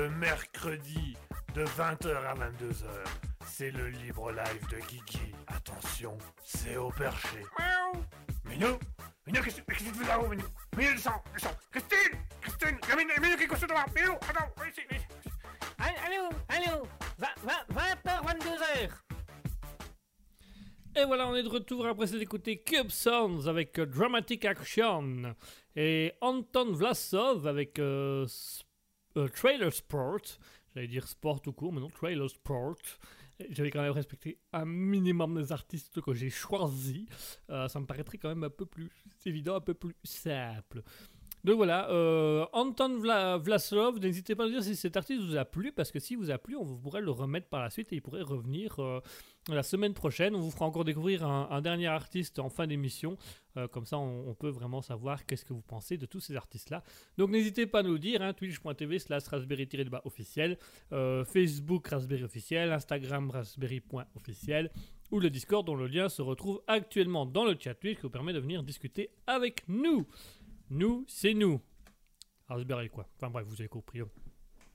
Mercredis de 20h à 22h. C'est le libre live de Guigui. Attention, c'est au perché. Miaou Minou Minou, qu'est-ce que tu fais là-haut, Minou? Minou, descends, descends Christine Christine Minou, Minou, qui est couché devant Minou, attends, viens ici, viens ici. Allô, allô 20h, 22h Et voilà, on est de retour après s'être écouté Cube Sounds avec euh, Dramatic Action et Anton Vlasov avec euh, euh, Trailer Sport. J'allais dire sport tout court, mais non, Trailer Sport. J'avais quand même respecté un minimum des artistes que j'ai choisis. Euh, ça me paraîtrait quand même un peu plus évident, un peu plus simple. Donc voilà, euh, Anton Vla- Vlasov, n'hésitez pas à dire si cet artiste vous a plu, parce que s'il vous a plu, on pourrait le remettre par la suite et il pourrait revenir la semaine prochaine. On vous fera encore découvrir un, dernier artiste en fin d'émission. Euh, comme ça, on, peut vraiment savoir qu'est-ce que vous pensez de tous ces artistes-là. Donc n'hésitez pas à nous dire, hein, twitch.tv slash raspberry-bas officiel, euh, Facebook raspberry officiel, Instagram raspberry.officiel ou le Discord dont le lien se retrouve actuellement dans le chat Twitch qui vous permet de venir discuter avec nous. Nous, c'est nous. Raspberry quoi. Enfin bref, vous avez compris.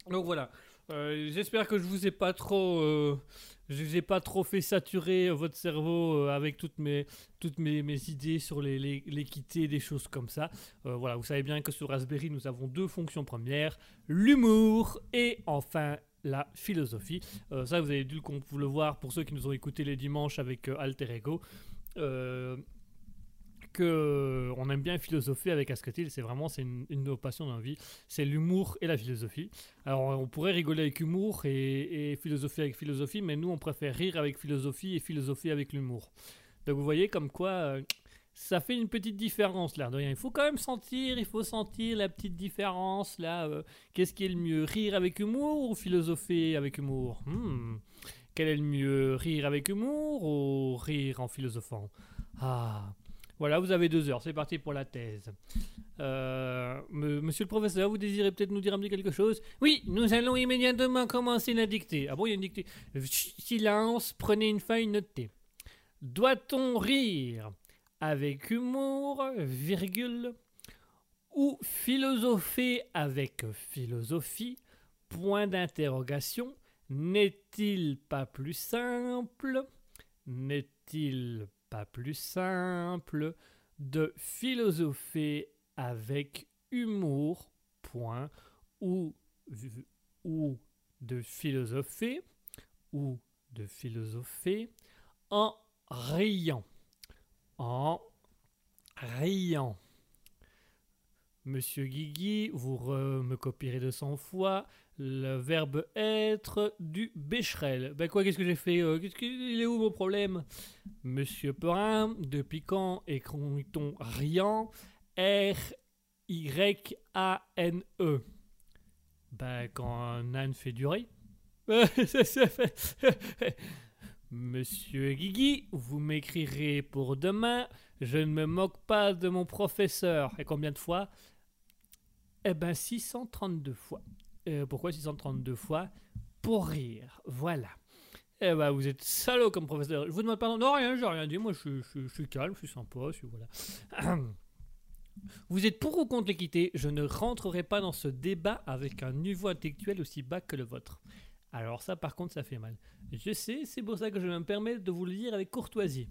Donc voilà. Euh, J'espère que je vous ai pas trop, euh, vous ai pas trop fait saturer euh, votre cerveau euh, avec toutes mes, toutes mes, idées sur les- les- l'équité, des choses comme ça. Voilà, vous savez bien que sur Raspberry, nous avons deux fonctions premières l'humour et enfin la philosophie. Ça, vous avez dû le, voir pour ceux qui nous ont écoutés les dimanches avec Alter Ego. Que euh, on aime bien philosopher avec Asketil, c'est vraiment c'est une, de nos passions dans la vie, c'est l'humour et la philosophie. Alors on pourrait rigoler avec humour et, philosopher avec philosophie, mais nous on préfère rire avec philosophie et philosopher avec l'humour. Donc vous voyez comme quoi euh, ça fait une petite différence là. Il faut quand même sentir, il faut sentir la petite différence là. euh, Qu'est-ce qui est le mieux, rire avec humour ou philosopher avec humour? Hmm. Quel est le mieux, rire avec humour ou rire en philosophant? Ah. Voilà, vous avez deux heures, c'est parti pour la thèse. Euh, monsieur le professeur, vous désirez peut-être nous dire un petit quelque chose? Oui, nous allons immédiatement commencer la dictée. Ah bon, il y a une dictée? Silence, prenez une feuille, notez. Doit-on rire avec humour, virgule, ou philosopher avec philosophie? Point d'interrogation. N'est-il pas plus simple? N'est-il pas plus simple de philosopher avec humour, point, ou, de philosopher, ou de philosopher en riant, en riant. Monsieur Guigui, vous me copierez de 100 fois le verbe être du Becherel. Ben quoi, qu'est-ce que j'ai fait euh, qu'est-ce est où mon problème? Monsieur Perrin, depuis quand écrit-on riant R-Y-A-N-E Ben quand un âne fait du riz. *laughs* Monsieur Guigui, vous m'écrirez pour demain. Je ne me moque pas de mon professeur. Et combien de fois? Eh ben 632 fois. Euh, pourquoi 632 fois Pour rire. Voilà. Eh ben vous êtes salaud comme professeur. Je vous demande pardon. Non, rien, j'ai rien dit. Moi, je, suis- calme, je suis sympa. Je suis, voilà. *clears throat* Vous êtes pour ou contre l'équité? Je ne rentrerai pas dans ce débat avec un niveau intellectuel aussi bas que le vôtre. Alors ça, par contre, ça fait mal. Je sais, c'est pour ça que je me permets de vous le dire avec courtoisie.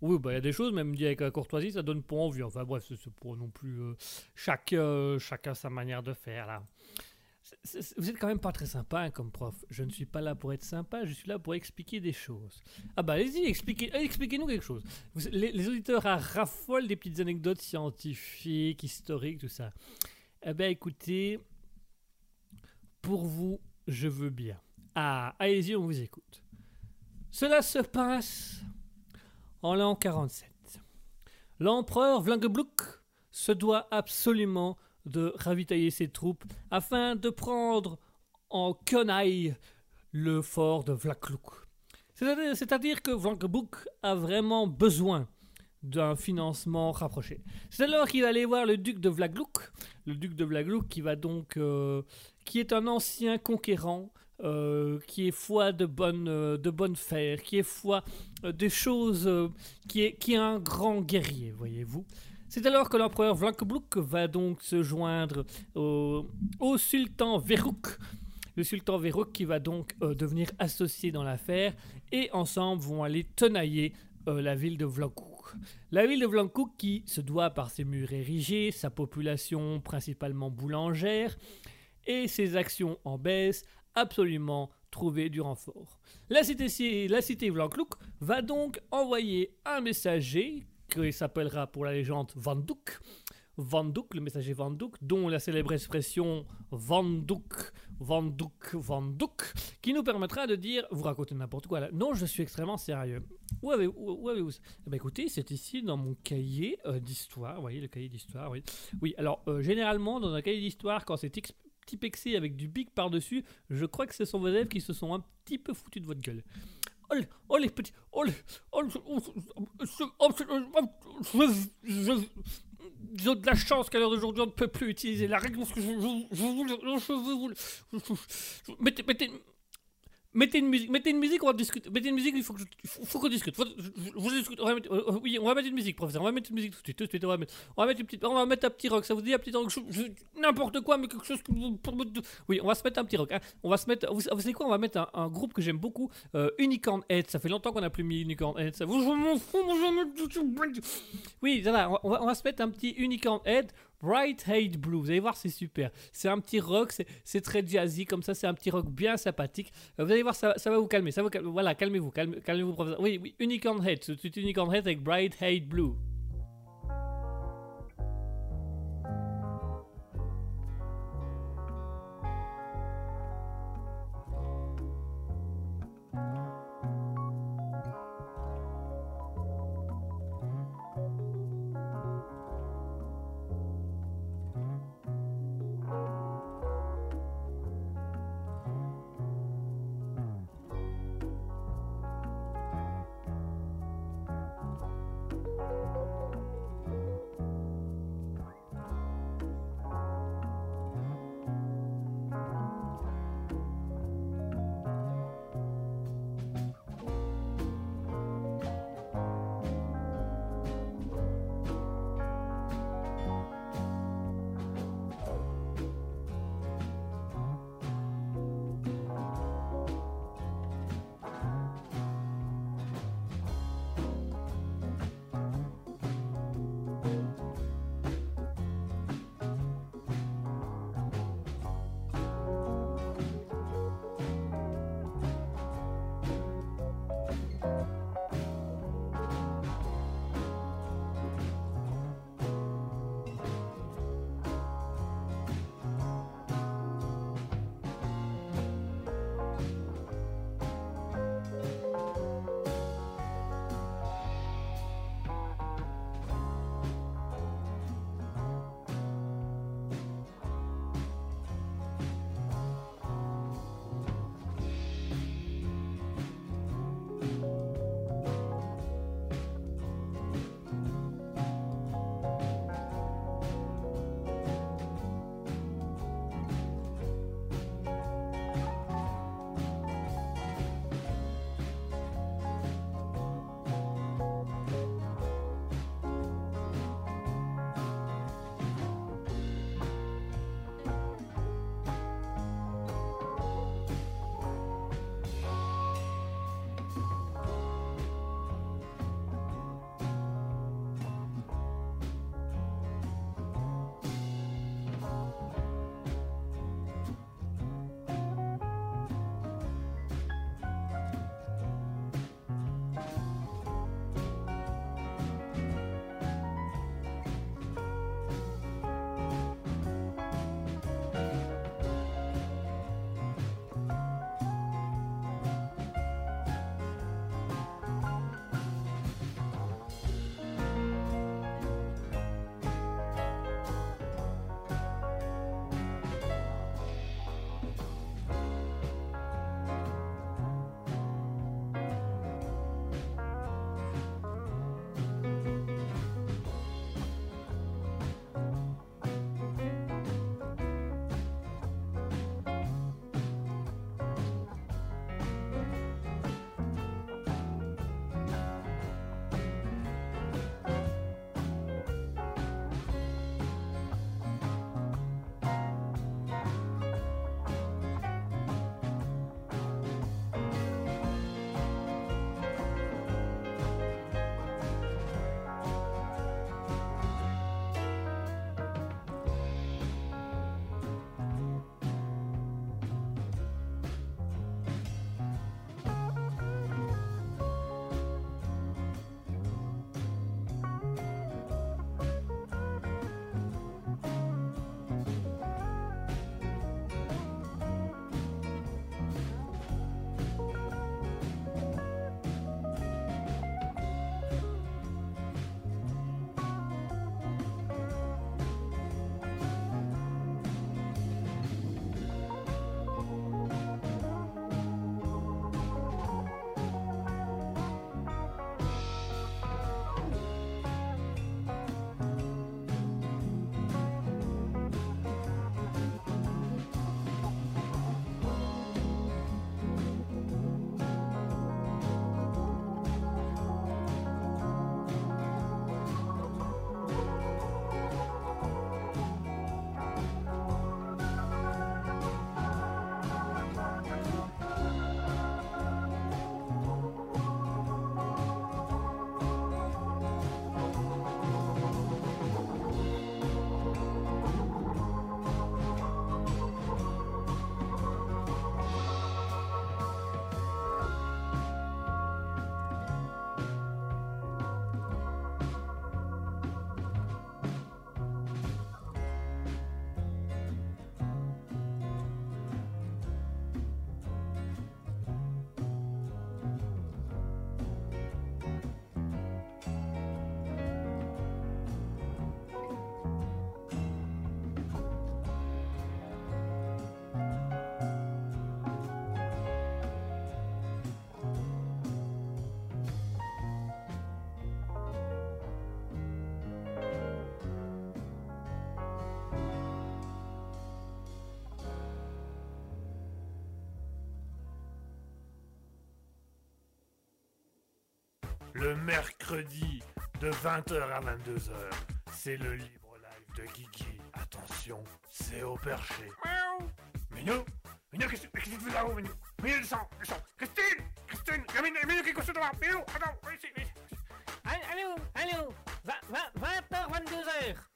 Oui, bah il y a des choses, même dit avec courtoisie, ça donne pas envie. Enfin bref, c'est pour non plus euh, chacun, euh, chacun sa manière de faire là. Vous êtes quand même pas très sympa hein, comme prof. Je ne suis pas là pour être sympa, je suis là pour expliquer des choses. Ah bah allez-y, expliquez, expliquez-nous quelque chose. Les, auditeurs raffolent des petites anecdotes scientifiques, historiques, tout ça. Eh ben écoutez, pour vous, je veux bien. Ah, allez-y, on vous écoute. Cela se passe en l'an 47. L'empereur Vlangebluk se doit absolument de ravitailler ses troupes afin de prendre en quenaille le fort de Vlakluk. C'est-à-dire que Vlangebluk a vraiment besoin d'un financement rapproché. C'est alors qu'il va aller voir le duc de Vlagluk, le duc de Vlagluk qui va donc, euh, qui est un ancien conquérant, euh, qui est foi de bonne, euh, de bonne fer, qui est foi euh, des choses, qui, est, qui est un grand guerrier, voyez-vous. C'est alors que l'empereur Vlakbluk va donc se joindre au, sultan Veruk le sultan Verruk qui va donc euh, devenir associé dans l'affaire et ensemble vont aller tenailler euh, la ville de Vlankouk. La ville de Vlankouk qui se doit par ses murs érigés, sa population principalement boulangère et ses actions en baisse absolument trouver du renfort. La cité, la cité va donc envoyer un messager qui s'appellera pour la légende Vandouk Vandouk, le messager Vandouk, dont la célèbre expression Vandouk, Vandouk, Vandouk, qui nous permettra de dire, vous racontez n'importe quoi là. Non, je suis extrêmement sérieux. Où avez-vous avez eh ben, Écoutez, c'est ici dans mon cahier euh, d'histoire. Vous voyez, le cahier d'histoire, oui. Oui, alors, euh, généralement, dans un cahier d'histoire, quand c'est petit pexé avec du big par-dessus, je crois que ce sont vos élèves qui se sont un petit peu foutus de votre gueule. Oh, oh les petits, oh les, oh, ils ont de la chance qu'à l'heure d'aujourd'hui on ne peut plus utiliser la règle parce que je, je, mettez, mettez, Mettez une musique, mettez une musique, on va discuter. Mettez une musique, il faut que faut qu'on discute. Vous discute. On va mettre, euh, oui, on va mettre une musique, professeur. On va mettre une musique tout de suite. On va mettre, on va mettre on un petit rock. Ça vous dit un petit rock, n'importe quoi, mais quelque chose que vous, oui, on va se mettre un petit rock. Hein. On va se mettre, vous, savez quoi On va mettre un, groupe que j'aime beaucoup, euh, Unicorn Head. Ça fait longtemps qu'on n'a plus mis Unicorn Head. Ça, vous, je m'en fous, je Oui, ça on va, on va se mettre un petit Unicorn Head. Bright Hate Blue. Vous allez voir, c'est super. C'est un petit rock, c'est très jazzy comme ça, c'est un petit rock bien sympathique. Euh, vous allez voir, ça, ça va vous calmer. Ça va, voilà, calmez-vous, calmez-vous, professeur. Oui, oui, Unicorn Head, c'est Unicorn Head avec Bright Hate Blue. Le mercredi de 20h à 22h. C'est le libre live de Guigui. Attention, c'est au perché. Miaou Minou Minou, qu'est-ce que tu fais là-haut, Minou Minou, descends, descends Christine Christine Il y a Minou, Minou qui est couché devant Minou, attends, ici, ici. Allô, allô 20h, 22h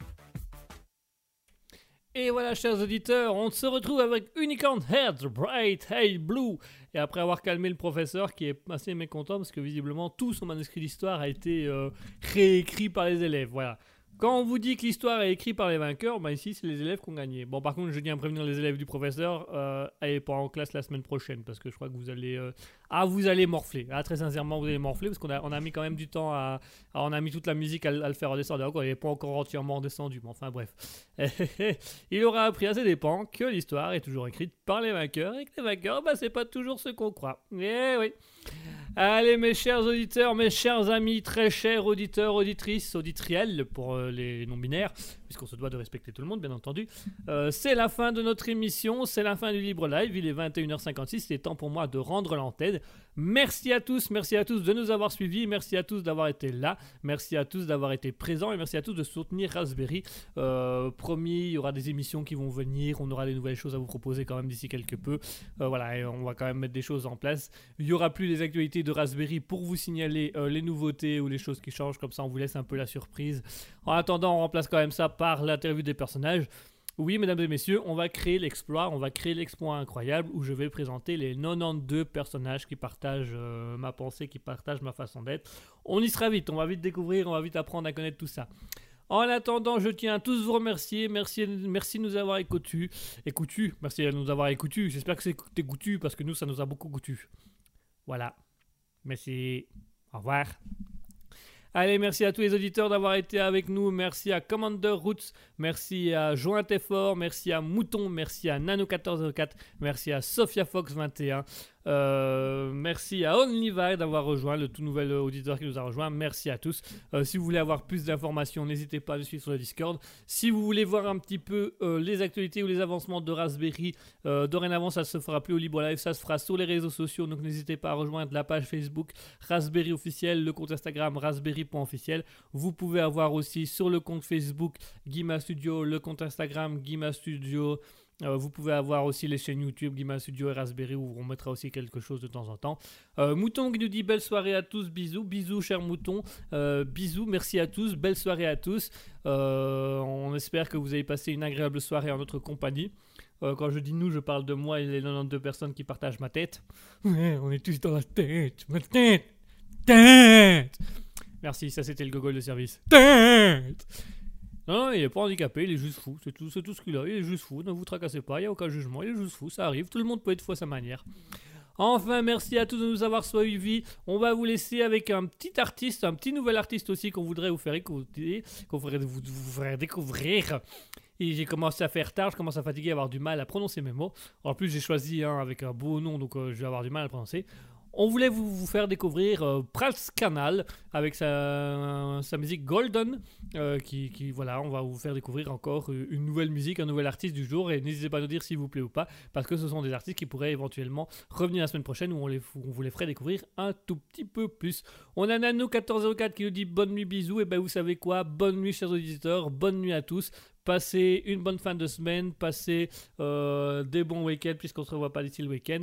Et voilà, chers auditeurs, on se retrouve avec Unicorn Heads, Bright Hey Blue. Et après avoir calmé le professeur, qui est assez mécontent parce que visiblement tout son manuscrit d'histoire a été euh, réécrit par les élèves. Voilà. Quand on vous dit que l'histoire est écrite par les vainqueurs, bah ici c'est les élèves qui ont gagné. Bon, par contre, je tiens à prévenir les élèves du professeur, euh, allez pas en classe la semaine prochaine parce que je crois que vous allez, euh, ah vous allez morfler. Ah très sincèrement, vous allez morfler parce qu'on a, on a mis quand même du temps à, on a mis toute la musique à, le- faire redescendre. Encore, il n'est pas encore entièrement redescendu, mais enfin bref. *laughs* il aura appris à ses dépens que l'histoire est toujours écrite par les vainqueurs et que les vainqueurs, bah c'est pas toujours ce qu'on croit. Eh oui. Allez, mes chers auditeurs, mes chers amis, très chers auditeurs, auditrices, auditrielles pour euh, les non-binaires, puisqu'on se doit de respecter tout le monde, bien entendu. Euh, c'est la fin de notre émission, c'est la fin du Libre Live, il est 21h56, il est temps pour moi de rendre l'antenne. Merci à tous, merci à tous de nous avoir suivis, merci à tous d'avoir été là, merci à tous d'avoir été présents et merci à tous de soutenir Raspberry. Euh, promis, il y aura des émissions qui vont venir, on aura des nouvelles choses à vous proposer quand même d'ici quelque peu. Euh, voilà, on va quand même mettre des choses en place. Il y aura plus les actualités de Raspberry pour vous signaler les nouveautés ou les choses qui changent, comme ça on vous laisse un peu la surprise. En attendant, on remplace quand même ça par l'interview des personnages. Oui, mesdames et messieurs, on va créer l'exploit, on va créer l'exploit incroyable où je vais présenter les 92 personnages qui partagent euh, ma pensée, qui partagent ma façon d'être. On y sera vite, on va vite découvrir, on va vite apprendre à connaître tout ça. En attendant, je tiens à tous vous remercier. Merci, merci de nous avoir écoutés. Écoutus, merci de nous avoir écoutés. J'espère que c'est écoutu parce que nous, ça nous a beaucoup goûtu. Voilà. Merci. Au revoir. Allez, merci à tous les auditeurs d'avoir été avec nous. Merci à Commander Roots, merci à Joint Effort, merci à Mouton, merci à Nano1404, merci à Sophia Fox 21. Euh, merci à OnlyVi d'avoir rejoint, le tout nouvel auditeur qui nous a rejoint. Merci à tous. Euh, si vous voulez avoir plus d'informations, n'hésitez pas à nous suivre sur le Discord. Si vous voulez voir un petit peu euh, les actualités ou les avancements de Raspberry, dorénavant ça se fera plus au Libre Live, ça se fera sur les réseaux sociaux. Donc n'hésitez pas à rejoindre la page Facebook Raspberry officiel, le compte Instagram raspberry.officiel. Vous pouvez avoir aussi sur le compte Facebook Guima Studio, le compte Instagram Guima Studio. Euh, vous pouvez avoir aussi les chaînes YouTube Guima Studio et Raspberry où on mettra aussi quelque chose de temps en temps. Euh, Mouton qui nous dit belle soirée à tous, bisous, bisous cher Mouton, Euh, bisous, merci à tous, belle soirée à tous. On espère que vous avez passé une agréable soirée en notre compagnie. Quand je dis nous, je parle de moi et les 92 personnes qui partagent ma tête. On est tous dans la tête, ma tête, tête. Merci, ça c'était le gogol de service. Tête. Non, il est pas handicapé, il est juste fou, c'est tout, ce qu'il a, il est juste fou, ne vous tracassez pas, il n'y a aucun jugement, il est juste fou, ça arrive, tout le monde peut être fou à sa manière. Enfin, merci à tous de nous avoir suivis. On va vous laisser avec un petit artiste, un petit nouvel artiste aussi qu'on voudrait vous faire écouter, qu'on voudrait vous, vous faire découvrir. Et j'ai commencé à faire tard, je commence à fatiguer, à avoir du mal à prononcer mes mots. En plus, j'ai choisi un avec un beau nom, donc euh, je vais avoir du mal à le prononcer. On voulait vous, faire découvrir euh, Canal avec sa, musique Golden, euh, qui, voilà, on va vous faire découvrir encore une nouvelle musique, un nouvel artiste du jour, et n'hésitez pas à nous dire s'il vous plaît ou pas, parce que ce sont des artistes qui pourraient éventuellement revenir la semaine prochaine où on, les, on vous les ferait découvrir un tout petit peu plus. On a Nano1404 qui nous dit bonne nuit, bisous, et ben vous savez quoi, bonne nuit chers auditeurs, bonne nuit à tous. Passez une bonne fin de semaine, passez euh, des bons week-ends puisqu'on se revoit pas d'ici le week-end.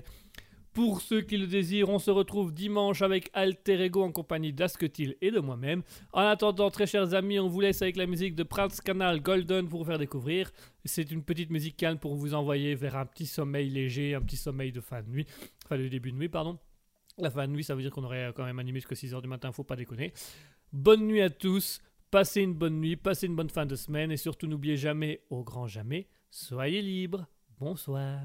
Pour ceux qui le désirent, on se retrouve dimanche avec Alter Ego en compagnie d'Asketil et de moi-même. En attendant, très chers amis, on vous laisse avec la musique de Prince Canal Golden pour vous faire découvrir. C'est une petite musique calme pour vous envoyer vers un petit sommeil léger, un petit sommeil de fin de nuit, enfin de début de nuit, pardon. La fin de nuit, ça veut dire qu'on aurait quand même animé jusqu'à 6h du matin, faut pas déconner. Bonne nuit à tous, passez une bonne nuit, passez une bonne fin de semaine et surtout n'oubliez jamais, au grand jamais, soyez libres. Bonsoir.